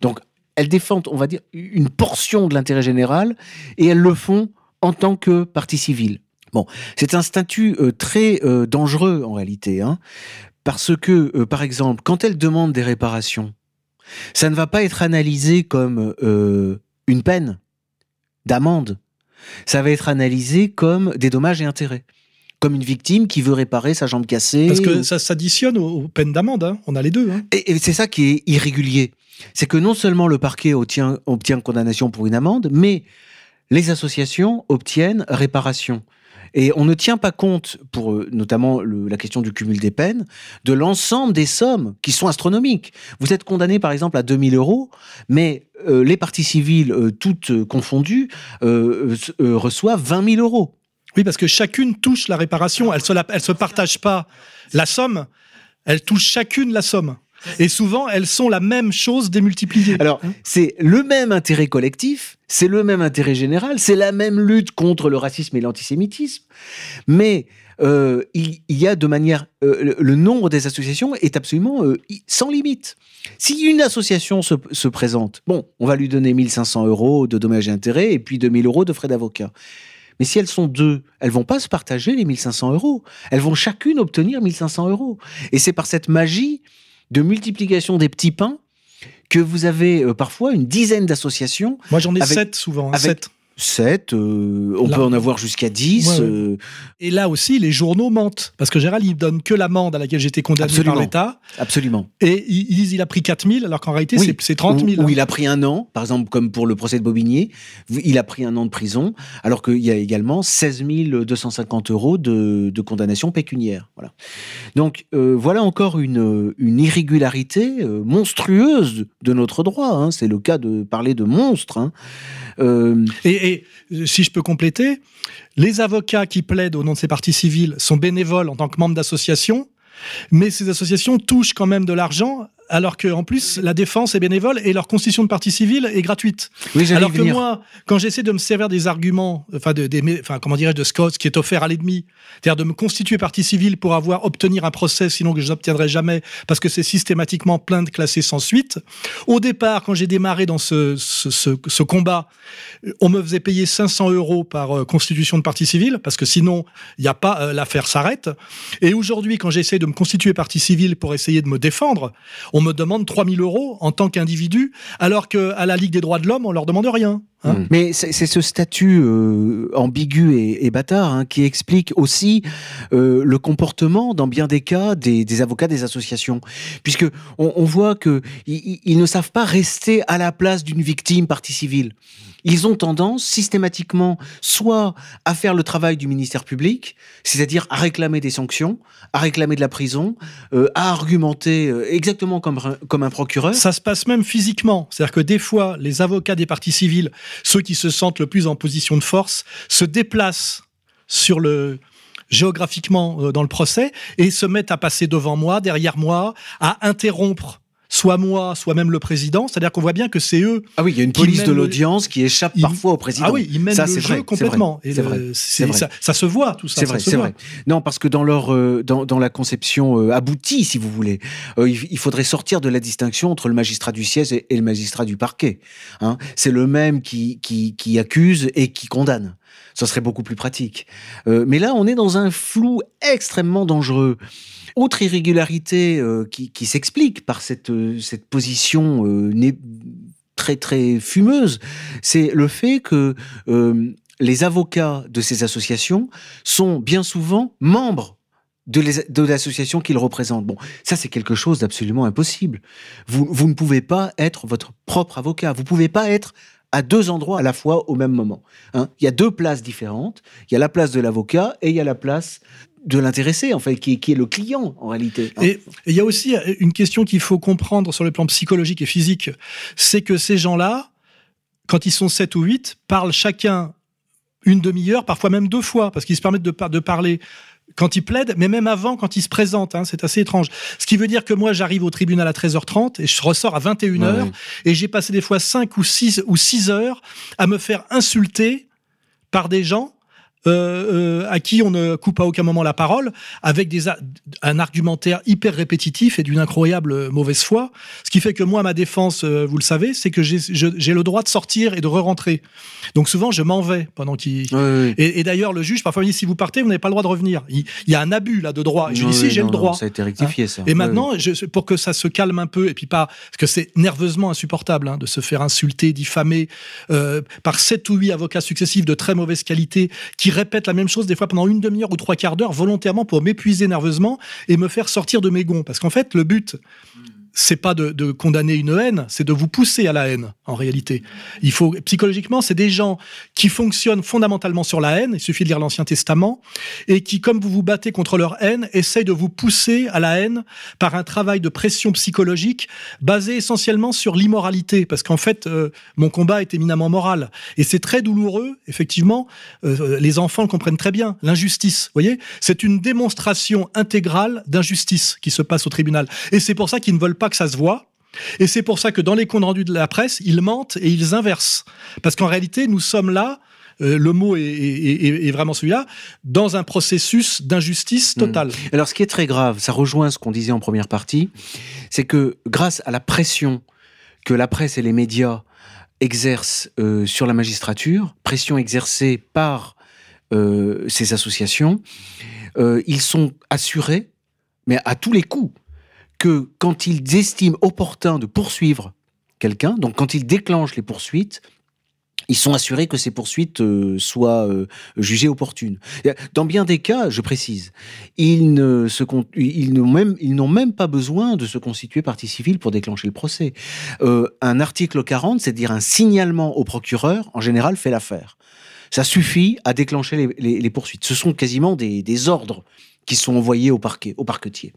Donc elles défendent, on va dire, une portion de l'intérêt général et elles le font en tant que partie civile. Bon, c'est un statut euh, très euh, dangereux en réalité, hein, parce que, euh, par exemple, quand elles demandent des réparations, ça ne va pas être analysé comme une peine d'amende, ça va être analysé comme des dommages et intérêts comme une victime qui veut réparer sa jambe cassée. Parce que ça s'additionne aux, peines d'amende, hein. on a les deux. Hein. Et, c'est ça qui est irrégulier. C'est que non seulement le parquet obtient, condamnation pour une amende, mais les associations obtiennent réparation. Et on ne tient pas compte, pour euh, notamment la question du cumul des peines, de l'ensemble des sommes qui sont astronomiques. Vous êtes condamné par exemple à 2000 euros, mais euh, les parties civiles, euh, toutes confondues, reçoivent 20 000 euros. Oui, parce que chacune touche la réparation. Elle ne se, partage pas la somme, elle touche chacune la somme. Et souvent, elles sont la même chose démultipliée. Alors, hein c'est le même intérêt collectif, c'est le même intérêt général, c'est la même lutte contre le racisme et l'antisémitisme, mais euh, il, y a de manière... Euh, le, nombre des associations est absolument euh, sans limite. Si une association se, se, présente, bon, on va lui donner 1500 euros de dommages et intérêts et puis 2000 euros de frais d'avocat. Mais si elles sont deux, elles vont pas se partager les 1500 euros. Elles vont chacune obtenir 1500 euros. Et c'est par cette magie de multiplication des petits pains que vous avez euh, parfois une dizaine d'associations. Moi, j'en ai sept souvent. Avec, 7, euh, on Là- peut en avoir jusqu'à 10. Ouais, ouais. euh, Et là aussi, les journaux mentent. Parce que général, ils donnent que l'amende à laquelle j'étais condamné Absolument. par l'État. absolument. Et ils disent il a pris 4 000, alors qu'en réalité, Oui. c'est- c'est 30 000. Ou, ou il a pris un an, par exemple, comme pour le procès de Bobigny, il a pris un an de prison, alors qu'il y a également 16 250 euros de, de condamnation pécuniaire. Voilà. Donc euh, voilà encore une, une irrégularité monstrueuse de notre droit. hein. C'est le cas de parler de monstre. hein. Et, et, euh, si je peux compléter, les avocats qui plaident au nom de ces partis civils sont bénévoles en tant que membres d'associations, mais ces associations touchent quand même de l'argent, alors qu'en plus, la défense est bénévole et leur constitution de partie civile est gratuite. oui, Alors que venir. moi, quand j'essaie de me servir des arguments, enfin, de, des enfin comment dirais-je, de Scott, qui est offert à l'ennemi, c'est-à-dire de me constituer partie civile pour avoir obtenir un procès, sinon que je n'obtiendrai jamais, parce que c'est systématiquement plainte classée sans suite. Au départ, quand j'ai démarré dans ce, ce, ce- ce combat, euh, on me faisait payer 500 euros par euh, constitution de partie civile, parce que sinon, il n'y a pas, euh, l'affaire s'arrête. Et aujourd'hui, quand j'essaie de me constituer partie civile pour essayer de me défendre, on me demande 3000 euros en tant qu'individu, alors qu'à la Ligue des droits de l'homme, on leur demande rien. Hein. Mm. Mais c'est ce statut euh, ambigu et, et bâtard hein, qui explique aussi euh, le comportement, dans bien des cas, des, des avocats des associations, puisque on, on voit que ils ne savent pas rester à la place d'une victime partie civile. Ils ont tendance systématiquement soit à faire le travail du ministère public, c'est-à-dire à réclamer des sanctions, à réclamer de la prison, euh, à argumenter euh, exactement comme, comme un procureur. Ça se passe même physiquement. C'est-à-dire que des fois, les avocats des partis civils, ceux qui se sentent le plus en position de force, se déplacent géographiquement euh, dans le procès et se mettent à passer devant moi, derrière moi, à interrompre soit moi, soit même le président. C'est-à-dire qu'on voit bien que c'est eux. Ah oui, il y a une police de le- l'audience qui échappe parfois au président. Ah oui, ils mènent Ça, le jeu vrai, complètement. c'est vrai, le- vrai. ça, ça se voit tout ça. C'est vrai, c'est vrai. Non, parce que dans leur euh, dans, dans la conception euh, aboutie, si vous voulez, euh, il, il faudrait sortir de la distinction entre le magistrat du siège et, et le magistrat du parquet. Hein. C'est le même qui, qui qui accuse et qui condamne. Ça serait beaucoup plus pratique. Euh, mais là, on est dans un flou extrêmement dangereux. Autre irrégularité euh, qui, s'explique par cette, euh, cette position né- très très fumeuse, c'est le fait que les avocats de ces associations sont bien souvent membres de l'association qu'ils représentent. Bon, ça c'est quelque chose d'absolument impossible. Vous, vous ne pouvez pas être votre propre avocat. Vous pouvez pas être à deux endroits à la fois au même moment. hein. Il y a deux places différentes. Il y a la place de l'avocat et il y a la place de l'intéressé, en fait, qui, est- qui est le client en réalité. hein. Et il y a aussi une question qu'il faut comprendre sur le plan psychologique et physique, c'est que ces gens-là, quand ils sont 7 ou 8, parlent chacun une demi-heure, parfois même deux fois, parce qu'ils se permettent de parler quand ils plaident, mais même avant, quand ils se présentent. hein, c'est assez étrange. Ce qui veut dire que moi, j'arrive au tribunal à 13h30 et je ressors à 21h, Ouais, ouais. et j'ai passé des fois 5 ou 6 ou 6 heures à me faire insulter par des gens euh, euh, à qui on ne coupe à aucun moment la parole, avec des un argumentaire hyper répétitif et d'une incroyable mauvaise foi. Ce qui fait que moi, ma défense, euh, vous le savez, c'est que j'ai le droit de sortir et de re-rentrer. Donc souvent, je m'en vais pendant qu'il... Et, et d'ailleurs, le juge, parfois, me dit, si vous partez, vous n'avez pas le droit de revenir. Il, il y a un abus là de droit. Et je Ouais, dis, si, j'ai le non, droit. ça a été rectifié, ça. Et maintenant, je, pour que ça se calme un peu, et puis pas, parce que c'est nerveusement insupportable hein, de se faire insulter, diffamer euh, par sept ou huit avocats successifs de très mauvaise qualité qui répètent la même chose des fois pendant une demi-heure ou trois quarts d'heure volontairement pour m'épuiser nerveusement et me faire sortir de mes gonds. Parce qu'en fait, le but, c'est pas de, condamner une haine, c'est de vous pousser à la haine, en réalité. Il faut, psychologiquement, c'est des gens qui fonctionnent fondamentalement sur la haine, il suffit de lire l'Ancien Testament, et qui, comme vous vous battez contre leur haine, essayent de vous pousser à la haine par un travail de pression psychologique basé essentiellement sur l'immoralité, parce qu'en fait, euh, mon combat est éminemment moral. Et c'est très douloureux, effectivement, euh, les enfants le comprennent très bien, l'injustice, vous voyez C'est une démonstration intégrale d'injustice qui se passe au tribunal. Et c'est pour ça qu'ils ne veulent pas que ça se voit, et c'est pour ça que dans les comptes rendus de la presse, ils mentent et ils inversent. Parce qu'en réalité, nous sommes là, euh, le mot est, est- est- est vraiment celui-là, dans un processus d'injustice totale. Alors, ce qui est très grave, ça rejoint ce qu'on disait en première partie, c'est que grâce à la pression que la presse et les médias exercent euh, sur la magistrature, pression exercée par euh, ces associations, ils sont assurés, mais à tous les coups, que quand ils estiment opportun de poursuivre quelqu'un, donc quand ils déclenchent les poursuites, ils sont assurés que ces poursuites euh, soient euh, jugées opportunes. Dans bien des cas, je précise, ils n'ont même pas besoin de se constituer partie civile pour déclencher le procès. Euh, un article 40, c'est-à-dire un signalement au procureur, en général fait l'affaire. Ça suffit à déclencher les, les, les poursuites. Ce sont quasiment des, des ordres qui sont envoyés au parquet, au parquetier.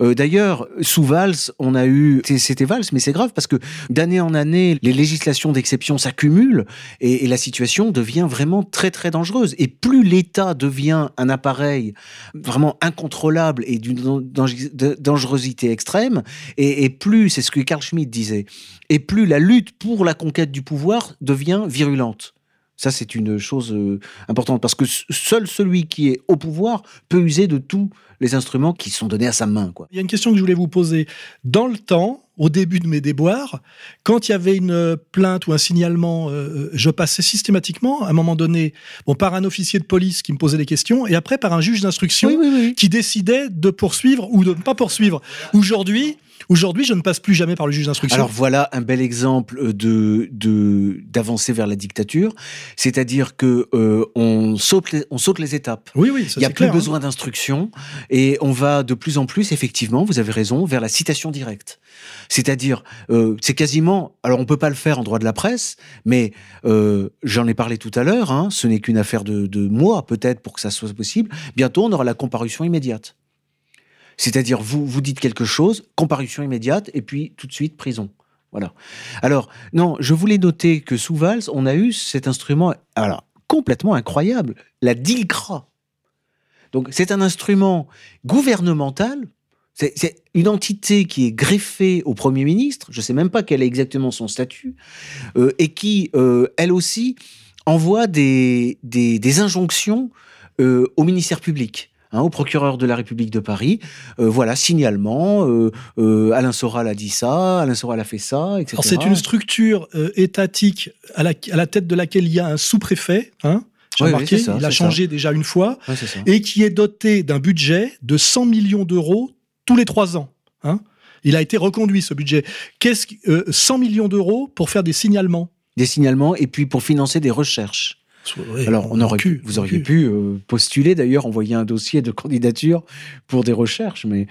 Euh, D'ailleurs, sous Valls, on a eu, c'était Valls, mais c'est grave parce que d'année en année, les législations d'exception s'accumulent et, la situation devient vraiment très très dangereuse. Et plus l'État devient un appareil vraiment incontrôlable et d'une dangerosité extrême, et, et plus, c'est ce que Carl Schmitt disait, et plus la lutte pour la conquête du pouvoir devient virulente. Ça, c'est une chose euh, importante parce que seul celui qui est au pouvoir peut user de tous les instruments qui sont donnés à sa main. Quoi. Il y a une question que je voulais vous poser. Dans le temps, au début de mes déboires, quand il y avait une plainte ou un signalement, euh, je passais systématiquement, à un moment donné, bon, par un officier de police qui me posait des questions, et après par un juge d'instruction oui, oui, oui. qui décidait de poursuivre ou de ne pas poursuivre. Aujourd'hui, Aujourd'hui, je ne passe plus jamais par le juge d'instruction. Alors voilà un bel exemple de d'avancée vers la dictature, c'est-à-dire que euh, on saute les, on saute les étapes. Oui, oui, il y a plus clair, besoin hein. d'instruction et on va de plus en plus, effectivement, vous avez raison, vers la citation directe. C'est-à-dire, euh, c'est quasiment. Alors, on peut pas le faire en droit de la presse, mais euh, j'en ai parlé tout à l'heure. Hein, ce n'est qu'une affaire de, de mois, peut-être, pour que ça soit possible. Bientôt, on aura la comparution immédiate. C'est-à-dire, vous, vous dites quelque chose, comparution immédiate, et puis tout de suite, prison. Voilà. Alors, non, je voulais noter que sous Valls, on a eu cet instrument, alors, complètement incroyable, la DILCRA. Donc, c'est un instrument gouvernemental, c'est une entité qui est greffée au Premier ministre, je ne sais même pas quel est exactement son statut, euh, et qui, euh, elle aussi, envoie des, des, injonctions euh, au ministère public. Hein, au procureur de la République de Paris. Euh, voilà, signalement, euh, euh, Alain Soral a dit ça, Alain Soral a fait ça, etc. Alors c'est une structure étatique à la, à la, tête de laquelle il y a un sous-préfet, hein, j'ai Oui, remarqué, oui, c'est ça, il a changé déjà une fois, et qui est doté d'un budget de 100 millions d'euros tous les trois ans. Hein. Il a été reconduit ce budget. Qu'est-ce que, euh, 100 millions d'euros pour faire des signalements? Des signalements et puis pour financer des recherches. Ouais, Alors, on aurait cul, pu, vous auriez pu euh, postuler d'ailleurs, envoyer un dossier de candidature pour des recherches, mais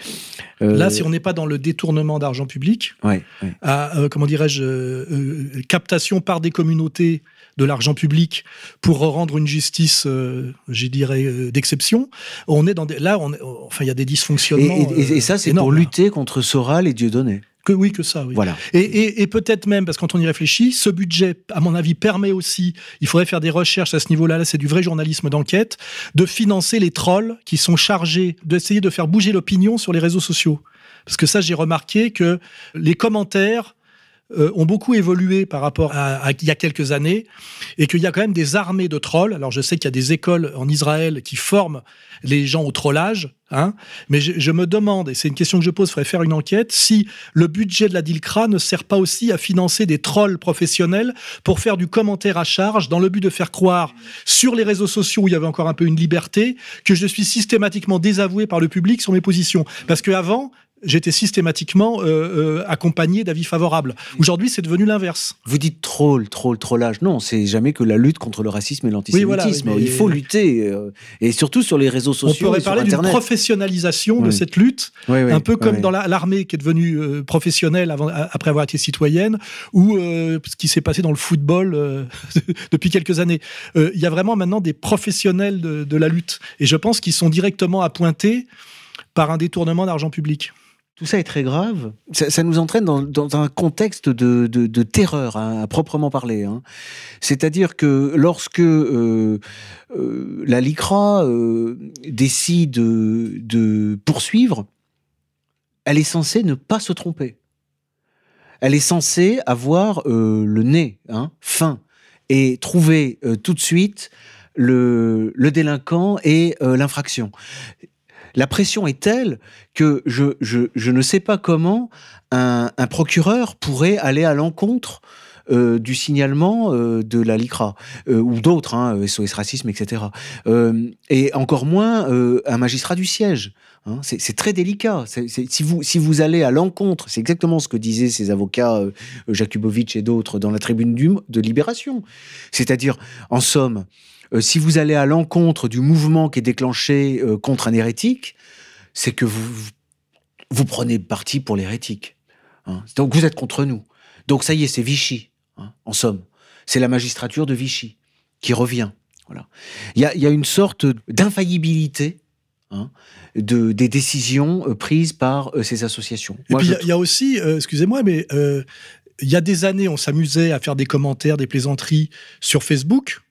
euh, Là, si on n'est pas dans le détournement d'argent public, ouais, ouais. à, euh, comment dirais-je, captation par des communautés de l'argent public pour rendre une justice, je dirais, d'exception, on est dans des, là, on enfin, il y a des Et, dysfonctionnements. et- et ça, c'est pour lutter contre Soral et Dieudonné. Que oui, que ça, oui. Voilà. Et, et- et peut-être même, parce que quand on y réfléchit, ce budget, à mon avis, permet aussi, il faudrait faire des recherches à ce niveau-là, là c'est du vrai journalisme d'enquête, de financer les trolls qui sont chargés d'essayer de faire bouger l'opinion sur les réseaux sociaux. Parce que ça, j'ai remarqué que les commentaires euh, ont beaucoup évolué par rapport à, il y a quelques années et qu'il y a quand même des armées de trolls. Alors je sais qu'il y a des écoles en Israël qui forment les gens au trollage, hein, mais je, je me demande, et c'est une question que je pose, il faudrait faire une enquête, si le budget de la DILCRA ne sert pas aussi à financer des trolls professionnels pour faire du commentaire à charge dans le but de faire croire sur les réseaux sociaux où il y avait encore un peu une liberté que je suis systématiquement désavoué par le public sur mes positions. Parce qu'avant, j'étais systématiquement euh, euh, accompagné d'avis favorables. Aujourd'hui, c'est devenu l'inverse. Vous dites troll, troll, trollage. Non, c'est jamais que la lutte contre le racisme et l'antisémitisme. Oui, voilà, oui, mais- Il faut lutter, euh, et surtout sur les réseaux On sociaux pourrait et parler d'une professionnalisation de cette lutte, Oui, oui, un peu comme oui. dans la- l'armée qui est devenue euh, professionnelle avant, après avoir été citoyenne, ou euh, ce qui s'est passé dans le football euh, depuis quelques années. Euh, Il y a vraiment maintenant des professionnels de, de la lutte, et je pense qu'ils sont directement appointés par un détournement d'argent public. Tout ça est très grave. Ça, nous entraîne dans, un contexte de, terreur, hein, à proprement parler. hein. C'est-à-dire que lorsque euh, euh, la LICRA euh, décide de, poursuivre, elle est censée ne pas se tromper. Elle est censée avoir le nez hein, fin et trouver tout de suite le, délinquant et l'infraction. La pression est telle que je, je, ne sais pas comment un, un procureur pourrait aller à l'encontre euh, du signalement euh, de la LICRA ou d'autres, hein, SOS Racisme, etc. et encore moins un magistrat du siège. Hein. c'est très délicat. si, vous, si vous allez à l'encontre, c'est exactement ce que disaient ces avocats, Jakubowicz et d'autres, dans la tribune de Libération. C'est-à-dire, en somme, si vous allez à l'encontre du mouvement qui est déclenché contre un hérétique, c'est que vous, vous prenez parti pour l'hérétique. Hein. Donc vous êtes contre nous. Donc ça y est, c'est Vichy, hein, en somme. C'est la magistrature de Vichy qui revient. Voilà. Il y a, une sorte d'infaillibilité hein, de, des décisions euh, prises par euh, ces associations. Et puis il y, a aussi, euh, excusez-moi, mais il y a des années, on s'amusait à faire des commentaires, des plaisanteries sur Facebook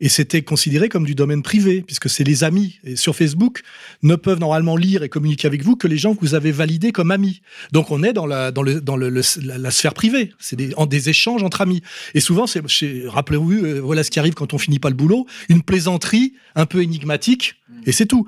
et c'était considéré comme du domaine privé, puisque c'est les amis. Et sur Facebook, ne peuvent normalement lire et communiquer avec vous que les gens que vous avez validés comme amis. Donc on est dans la, dans le, dans le, la, sphère privée. C'est des, des échanges entre amis. Et souvent, c'est, rappelez-vous, euh, voilà ce qui arrive quand on finit pas le boulot, une plaisanterie un peu énigmatique, et c'est tout.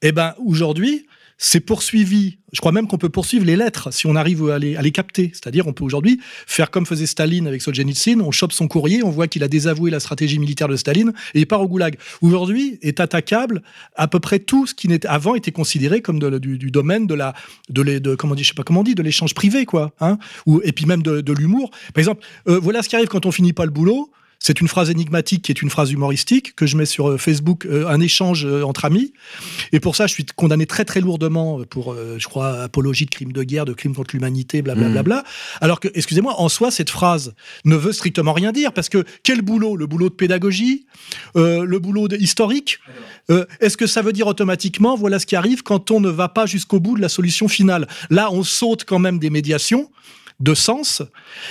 Eh ben aujourd'hui, c'est poursuivi. Je crois même qu'on peut poursuivre les lettres si on arrive à les, les capter. C'est-à-dire, on peut aujourd'hui faire comme faisait Staline avec Solzhenitsyn. On chope son courrier, on voit qu'il a désavoué la stratégie militaire de Staline et il part au goulag. Aujourd'hui, est attaquable à peu près tout ce qui n'était avant était considéré comme du, domaine de la, de, de comment dit, je sais pas comment on de l'échange privé, quoi. Hein Ou, et puis même de, l'humour. Par exemple, euh, voilà ce qui arrive quand on finit pas le boulot. C'est une phrase énigmatique qui est une phrase humoristique que je mets sur euh, Facebook, euh, un échange euh, entre amis. Et pour ça, je suis condamné très très lourdement pour, je crois, apologie de crimes de guerre, de crimes contre l'humanité, blablabla. Bla, bla, Alors que, excusez-moi, en soi, cette phrase ne veut strictement rien dire parce que quel boulot? Le boulot de pédagogie, le boulot historique? Est-ce que ça veut dire automatiquement, voilà ce qui arrive quand on ne va pas jusqu'au bout de la solution finale? Là, on saute quand même des médiations de sens.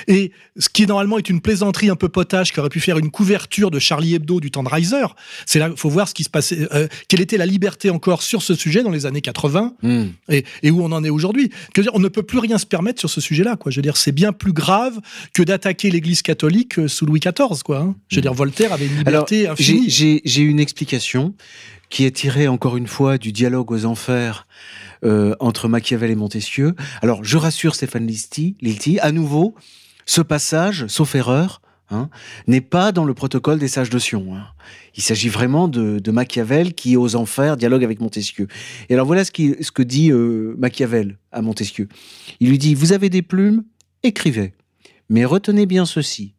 Et ce qui normalement est une plaisanterie un peu potage qui aurait pu faire une couverture de Charlie Hebdo du temps de Reiser, c'est là, faut voir ce qui se passait, euh, quelle était la liberté encore sur ce sujet dans les années 80 hmm. et, où on en est aujourd'hui. On ne peut plus rien se permettre sur ce sujet-là. Quoi. Je veux dire, c'est bien plus grave que d'attaquer l'Église catholique euh, sous Louis XIV. Quoi, hein. Je veux dire, Voltaire avait une liberté infinie. J'ai une explication qui est tirée encore une fois du dialogue aux enfers euh, entre Machiavel et Montesquieu. Alors, je rassure Stéphane Lilti, à nouveau, ce passage, sauf erreur, hein, n'est pas dans le protocole des sages de Sion. Hein. Il s'agit vraiment de, Machiavel qui, aux enfers, dialogue avec Montesquieu. Et alors voilà ce, ce que dit euh, Machiavel à Montesquieu. Il lui dit, vous avez des plumes, écrivez. Mais retenez bien ceci.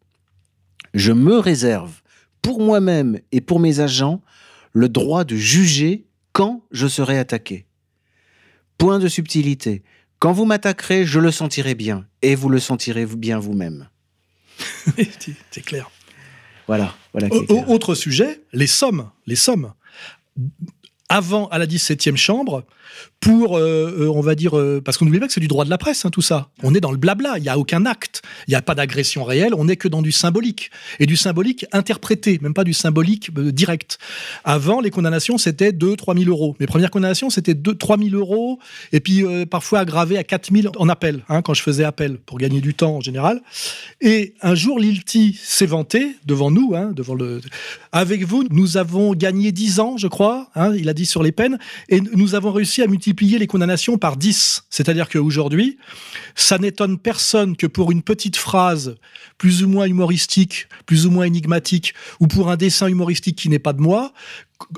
Je me réserve, pour moi-même et pour mes agents, le droit de juger quand je serai attaqué. Point de subtilité. Quand vous m'attaquerez, je le sentirai bien, et vous le sentirez bien vous-même. c'est clair. Voilà. voilà Autre sujet, les sommes. Les sommes. Avant, à la 17e chambre, pour, euh, euh, on va dire, euh, parce qu'on n'oublie pas que c'est du droit de la presse, hein, tout ça. On est dans le blabla, il n'y a aucun acte, il n'y a pas d'agression réelle, on n'est que dans du symbolique. Et du symbolique interprété, même pas du symbolique direct. Avant, les condamnations, c'était 2 3 000 euros. Mes premières condamnations, c'était 2 3 000 euros, et puis parfois aggravé à 4 000 en appel, hein, quand je faisais appel, pour gagner du temps en général. Et un jour, Lilti s'est vanté devant nous, hein, devant le... Avec vous, nous avons gagné 10 ans, je crois, il a dit sur les peines, et nous avons réussi à multiplier les condamnations par 10. C'est-à-dire qu'aujourd'hui, ça n'étonne personne que pour une petite phrase plus ou moins humoristique, plus ou moins énigmatique, ou pour un dessin humoristique qui n'est pas de moi,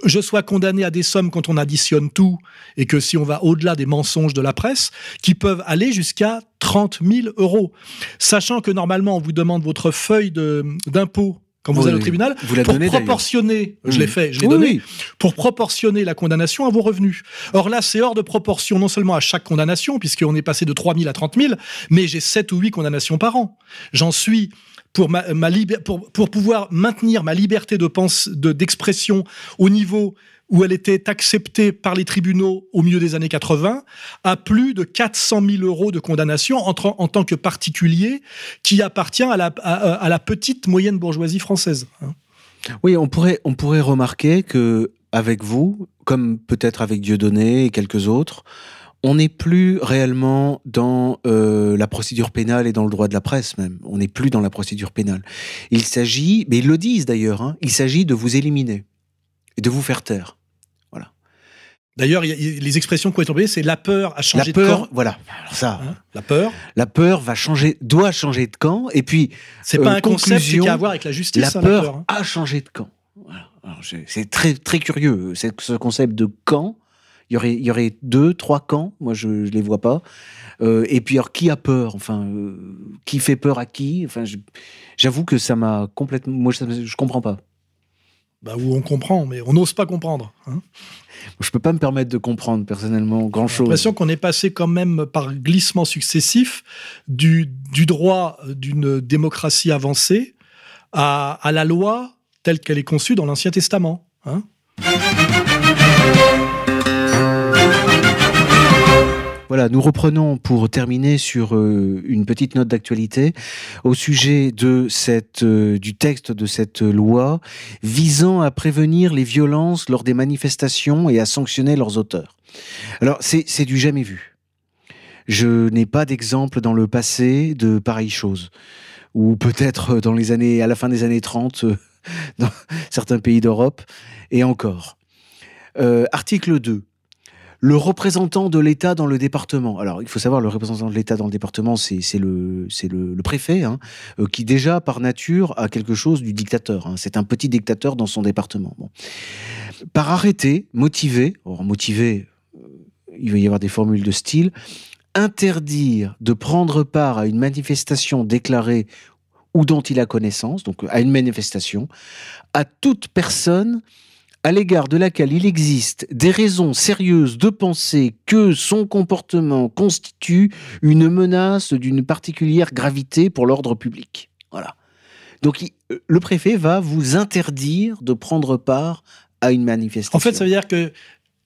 je sois condamné à des sommes quand on additionne tout, et que si on va au-delà des mensonges de la presse, qui peuvent aller jusqu'à 30 000 euros. Sachant que normalement, on vous demande votre feuille d'impôt quand vous allez au tribunal, vous pour proportionner, je l'ai fait, je l'ai donné, pour proportionner la condamnation à vos revenus. Or là, c'est hors de proportion non seulement à chaque condamnation, puisqu'on est passé de 3 000 à 30 000, mais j'ai 7 ou 8 condamnations par an. J'en suis pour, ma, ma pour, pour pouvoir maintenir ma liberté de pense, d'expression au niveau où elle était acceptée par les tribunaux au milieu des années 80, à plus de 400 000 euros de condamnation en, tant que particulier qui appartient à la, à, la petite moyenne bourgeoisie française. Hein. Oui, on pourrait, on pourrait remarquer que avec vous, comme peut-être avec Dieudonné et quelques autres, on n'est plus réellement dans euh, la procédure pénale et dans le droit de la presse même. On n'est plus dans la procédure pénale. Il s'agit, mais ils le disent d'ailleurs, hein, il s'agit de vous éliminer et de vous faire taire. D'ailleurs, les expressions qui ont été employées, c'est la peur a changé de camp. Voilà. ça. Hein, la peur. La peur va changer, doit changer de camp. Et puis, c'est pas euh, un concept qui a à voir avec la justice. La, hein, peur, hein. a changé de camp. C'est très très curieux ce concept de camp. Il y aurait, il y aurait deux, trois camps. Moi, je, ne les vois pas. Euh, et puis, alors, qui a peur? Enfin, euh, qui fait peur à qui? Enfin, j'avoue que ça m'a complètement. Moi, je, ne comprends pas. Bah, où on comprend, mais on n'ose pas comprendre. Hein je peux pas me permettre de comprendre personnellement grand chose. J'ai l'impression qu'on est passé quand même par glissement successif du, du droit d'une démocratie avancée à, à, la loi telle qu'elle est conçue dans l'Ancien Testament. Hein Voilà, nous reprenons pour terminer sur euh, une petite note d'actualité au sujet de cette, euh, du texte de cette loi visant à prévenir les violences lors des manifestations et à sanctionner leurs auteurs. Alors, c'est du jamais vu. Je n'ai pas d'exemple dans le passé de pareilles choses. Ou peut-être dans les années, à la fin des années 30, euh, dans certains pays d'Europe, et encore. article 2 le représentant de l'État dans le département. Alors, il faut savoir, le représentant de l'État dans le département, c'est le, préfet, hein, euh, qui déjà, par nature, a quelque chose du dictateur. Hein. C'est un petit dictateur dans son département. Par arrêté, motivé, or motivé, euh, il va y avoir des formules de style, interdire de prendre part à une manifestation déclarée ou dont il a connaissance, donc à une manifestation, à toute personne à l'égard de laquelle il existe des raisons sérieuses de penser que son comportement constitue une menace d'une particulière gravité pour l'ordre public. Voilà. Donc euh, le préfet va vous interdire de prendre part à une manifestation. En fait, ça veut dire que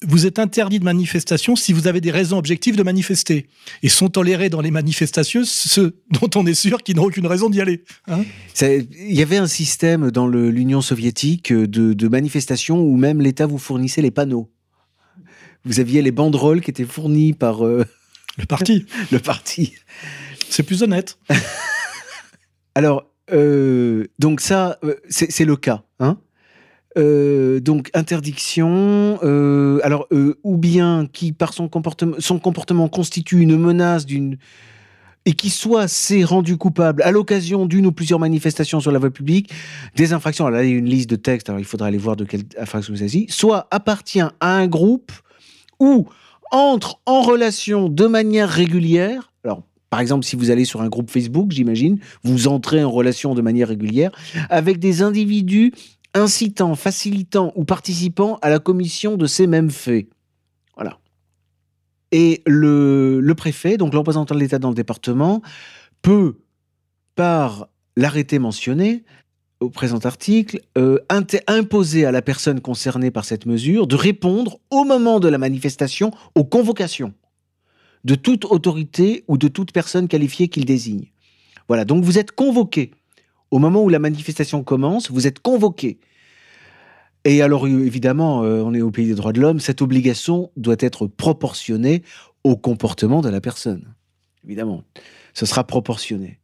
vous êtes interdit de manifestation si vous avez des raisons objectives de manifester. Et sont tolérés dans les manifestations ceux dont on est sûr qu'ils n'ont aucune raison d'y aller. Hein. il y avait un système dans l'Union soviétique de, de manifestations où même l'État vous fournissait les panneaux. Vous aviez les banderoles qui étaient fournies par... Euh, le parti. le parti. C'est plus honnête. Alors, euh, donc ça, euh, c'est le cas. Euh, donc interdiction, euh, alors euh, ou bien qui par son comportement, son comportement constitue une menace d'une et qui soit s'est rendu coupable à l'occasion d'une ou plusieurs manifestations sur la voie publique, des infractions. Alors là, il y a une liste de textes. Alors il faudra aller voir de quelle infraction il s'agit. Soit appartient à un groupe ou entre en relation de manière régulière. Alors par exemple, si vous allez sur un groupe Facebook, j'imagine, vous entrez en relation de manière régulière avec des individus incitant, facilitant ou participant à la commission de ces mêmes faits. Voilà. Et le, préfet, donc le représentant de l'État dans le département, peut, par l'arrêté mentionné au présent article, euh, imposer à la personne concernée par cette mesure de répondre au moment de la manifestation aux convocations de toute autorité ou de toute personne qualifiée qu'il désigne. Voilà, donc vous êtes convoqué au moment où la manifestation commence, vous êtes convoqué. Et alors, évidemment, euh, on est au pays des droits de l'homme, cette obligation doit être proportionnée au comportement de la personne. Évidemment, ce sera proportionné.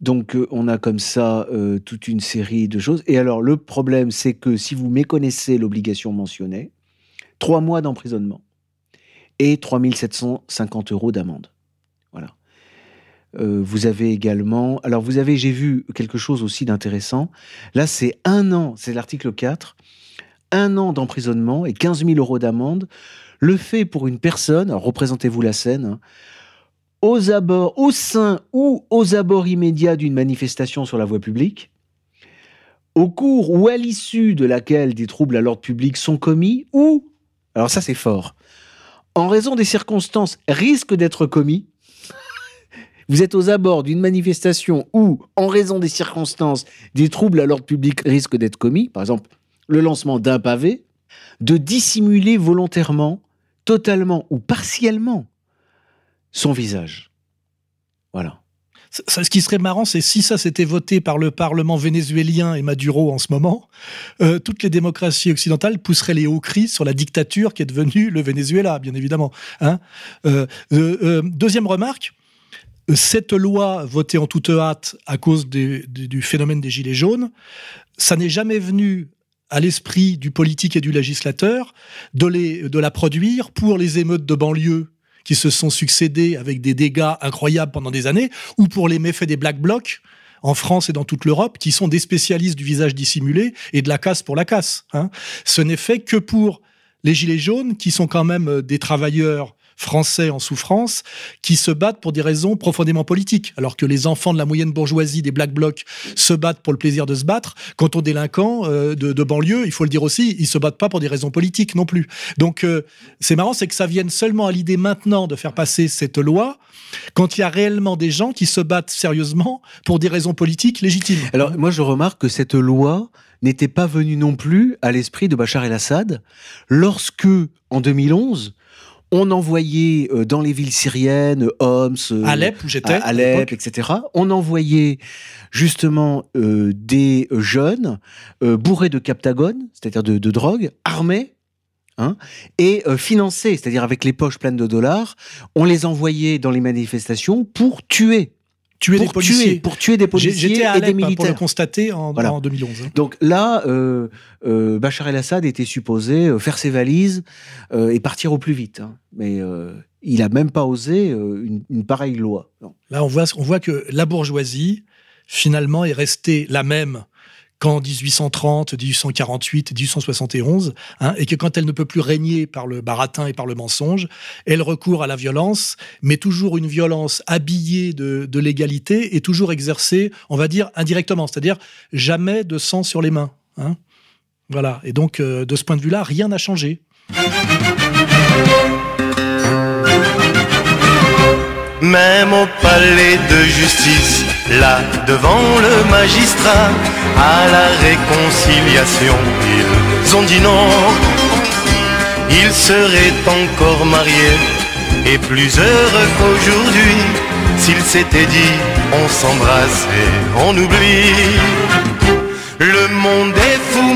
Donc, euh, on a comme ça euh, toute une série de choses. Et alors, le problème, c'est que si vous méconnaissez l'obligation mentionnée, trois mois d'emprisonnement et 3750 euros d'amende. Euh, vous avez également. Alors, vous avez, j'ai vu quelque chose aussi d'intéressant. Là, c'est un an, c'est l'article 4, un an d'emprisonnement et 15 000 euros d'amende. Le fait pour une personne, représentez-vous la scène, hein, aux abords, au sein ou aux abords immédiats d'une manifestation sur la voie publique, au cours ou à l'issue de laquelle des troubles à l'ordre public sont commis, ou, alors ça c'est fort, en raison des circonstances risquent d'être commis, vous êtes aux abords d'une manifestation où, en raison des circonstances, des troubles à l'ordre public risquent d'être commis, par exemple le lancement d'un pavé, de dissimuler volontairement, totalement ou partiellement son visage. Voilà. Ce qui serait marrant, c'est si ça s'était voté par le Parlement vénézuélien et Maduro en ce moment, euh, toutes les démocraties occidentales pousseraient les hauts cris sur la dictature qui est devenue le Venezuela, bien évidemment. Hein. Euh, euh, deuxième remarque, cette loi votée en toute hâte à cause du phénomène des Gilets jaunes, ça n'est jamais venu à l'esprit du politique et du législateur de, la produire pour les émeutes de banlieue qui se sont succédées avec des dégâts incroyables pendant des années, ou pour les méfaits des Black Blocs en France et dans toute l'Europe, qui sont des spécialistes du visage dissimulé et de la casse pour la casse. Hein. Ce n'est fait que pour les Gilets jaunes, qui sont quand même euh, des travailleurs français en souffrance qui se battent pour des raisons profondément politiques, alors que les enfants de la moyenne bourgeoisie des Black Blocs se battent pour le plaisir de se battre. Quant aux délinquants euh, de, banlieue, il faut le dire aussi, ils se battent pas pour des raisons politiques non plus. Donc euh, c'est marrant, c'est que ça vienne seulement à l'idée maintenant de faire passer cette loi quand il y a réellement des gens qui se battent sérieusement pour des raisons politiques légitimes. Alors moi je remarque que cette loi n'était pas venue non plus à l'esprit de Bachar el-Assad lorsque, en 2011, on envoyait euh, dans les villes syriennes, Homs, euh, Alep, où j'étais, Alep, etc. On envoyait justement euh, des jeunes bourrés de captagones, c'est-à-dire de, drogue, armés, hein, et financés, c'est-à-dire avec les poches pleines de dollars. On les envoyait dans les manifestations pour tuer tuer des policiers. pour tuer des policiers et des militaires. Pour le constater en, 2011. Hein. Donc là, euh, euh, Bachar el-Assad était supposé euh, faire ses valises et partir au plus vite. Hein. Mais il n'a même pas osé une, pareille loi. Là, on voit, on voit que la bourgeoisie, finalement, est restée la même qu'en 1830, 1848, 1871, et que quand elle ne peut plus régner par le baratin et par le mensonge, elle recourt à la violence, mais toujours une violence habillée de, l'égalité et toujours exercée, on va dire, indirectement, c'est-à-dire jamais de sang sur les mains. Hein. voilà, et donc euh, de ce point de vue-là, rien n'a changé. Même au palais de justice, là devant le magistrat, à la réconciliation, ils ont dit non. Ils seraient encore mariés et plus heureux qu'aujourd'hui s'ils s'étaient dit on s'embrasse et on oublie. Le monde est fou,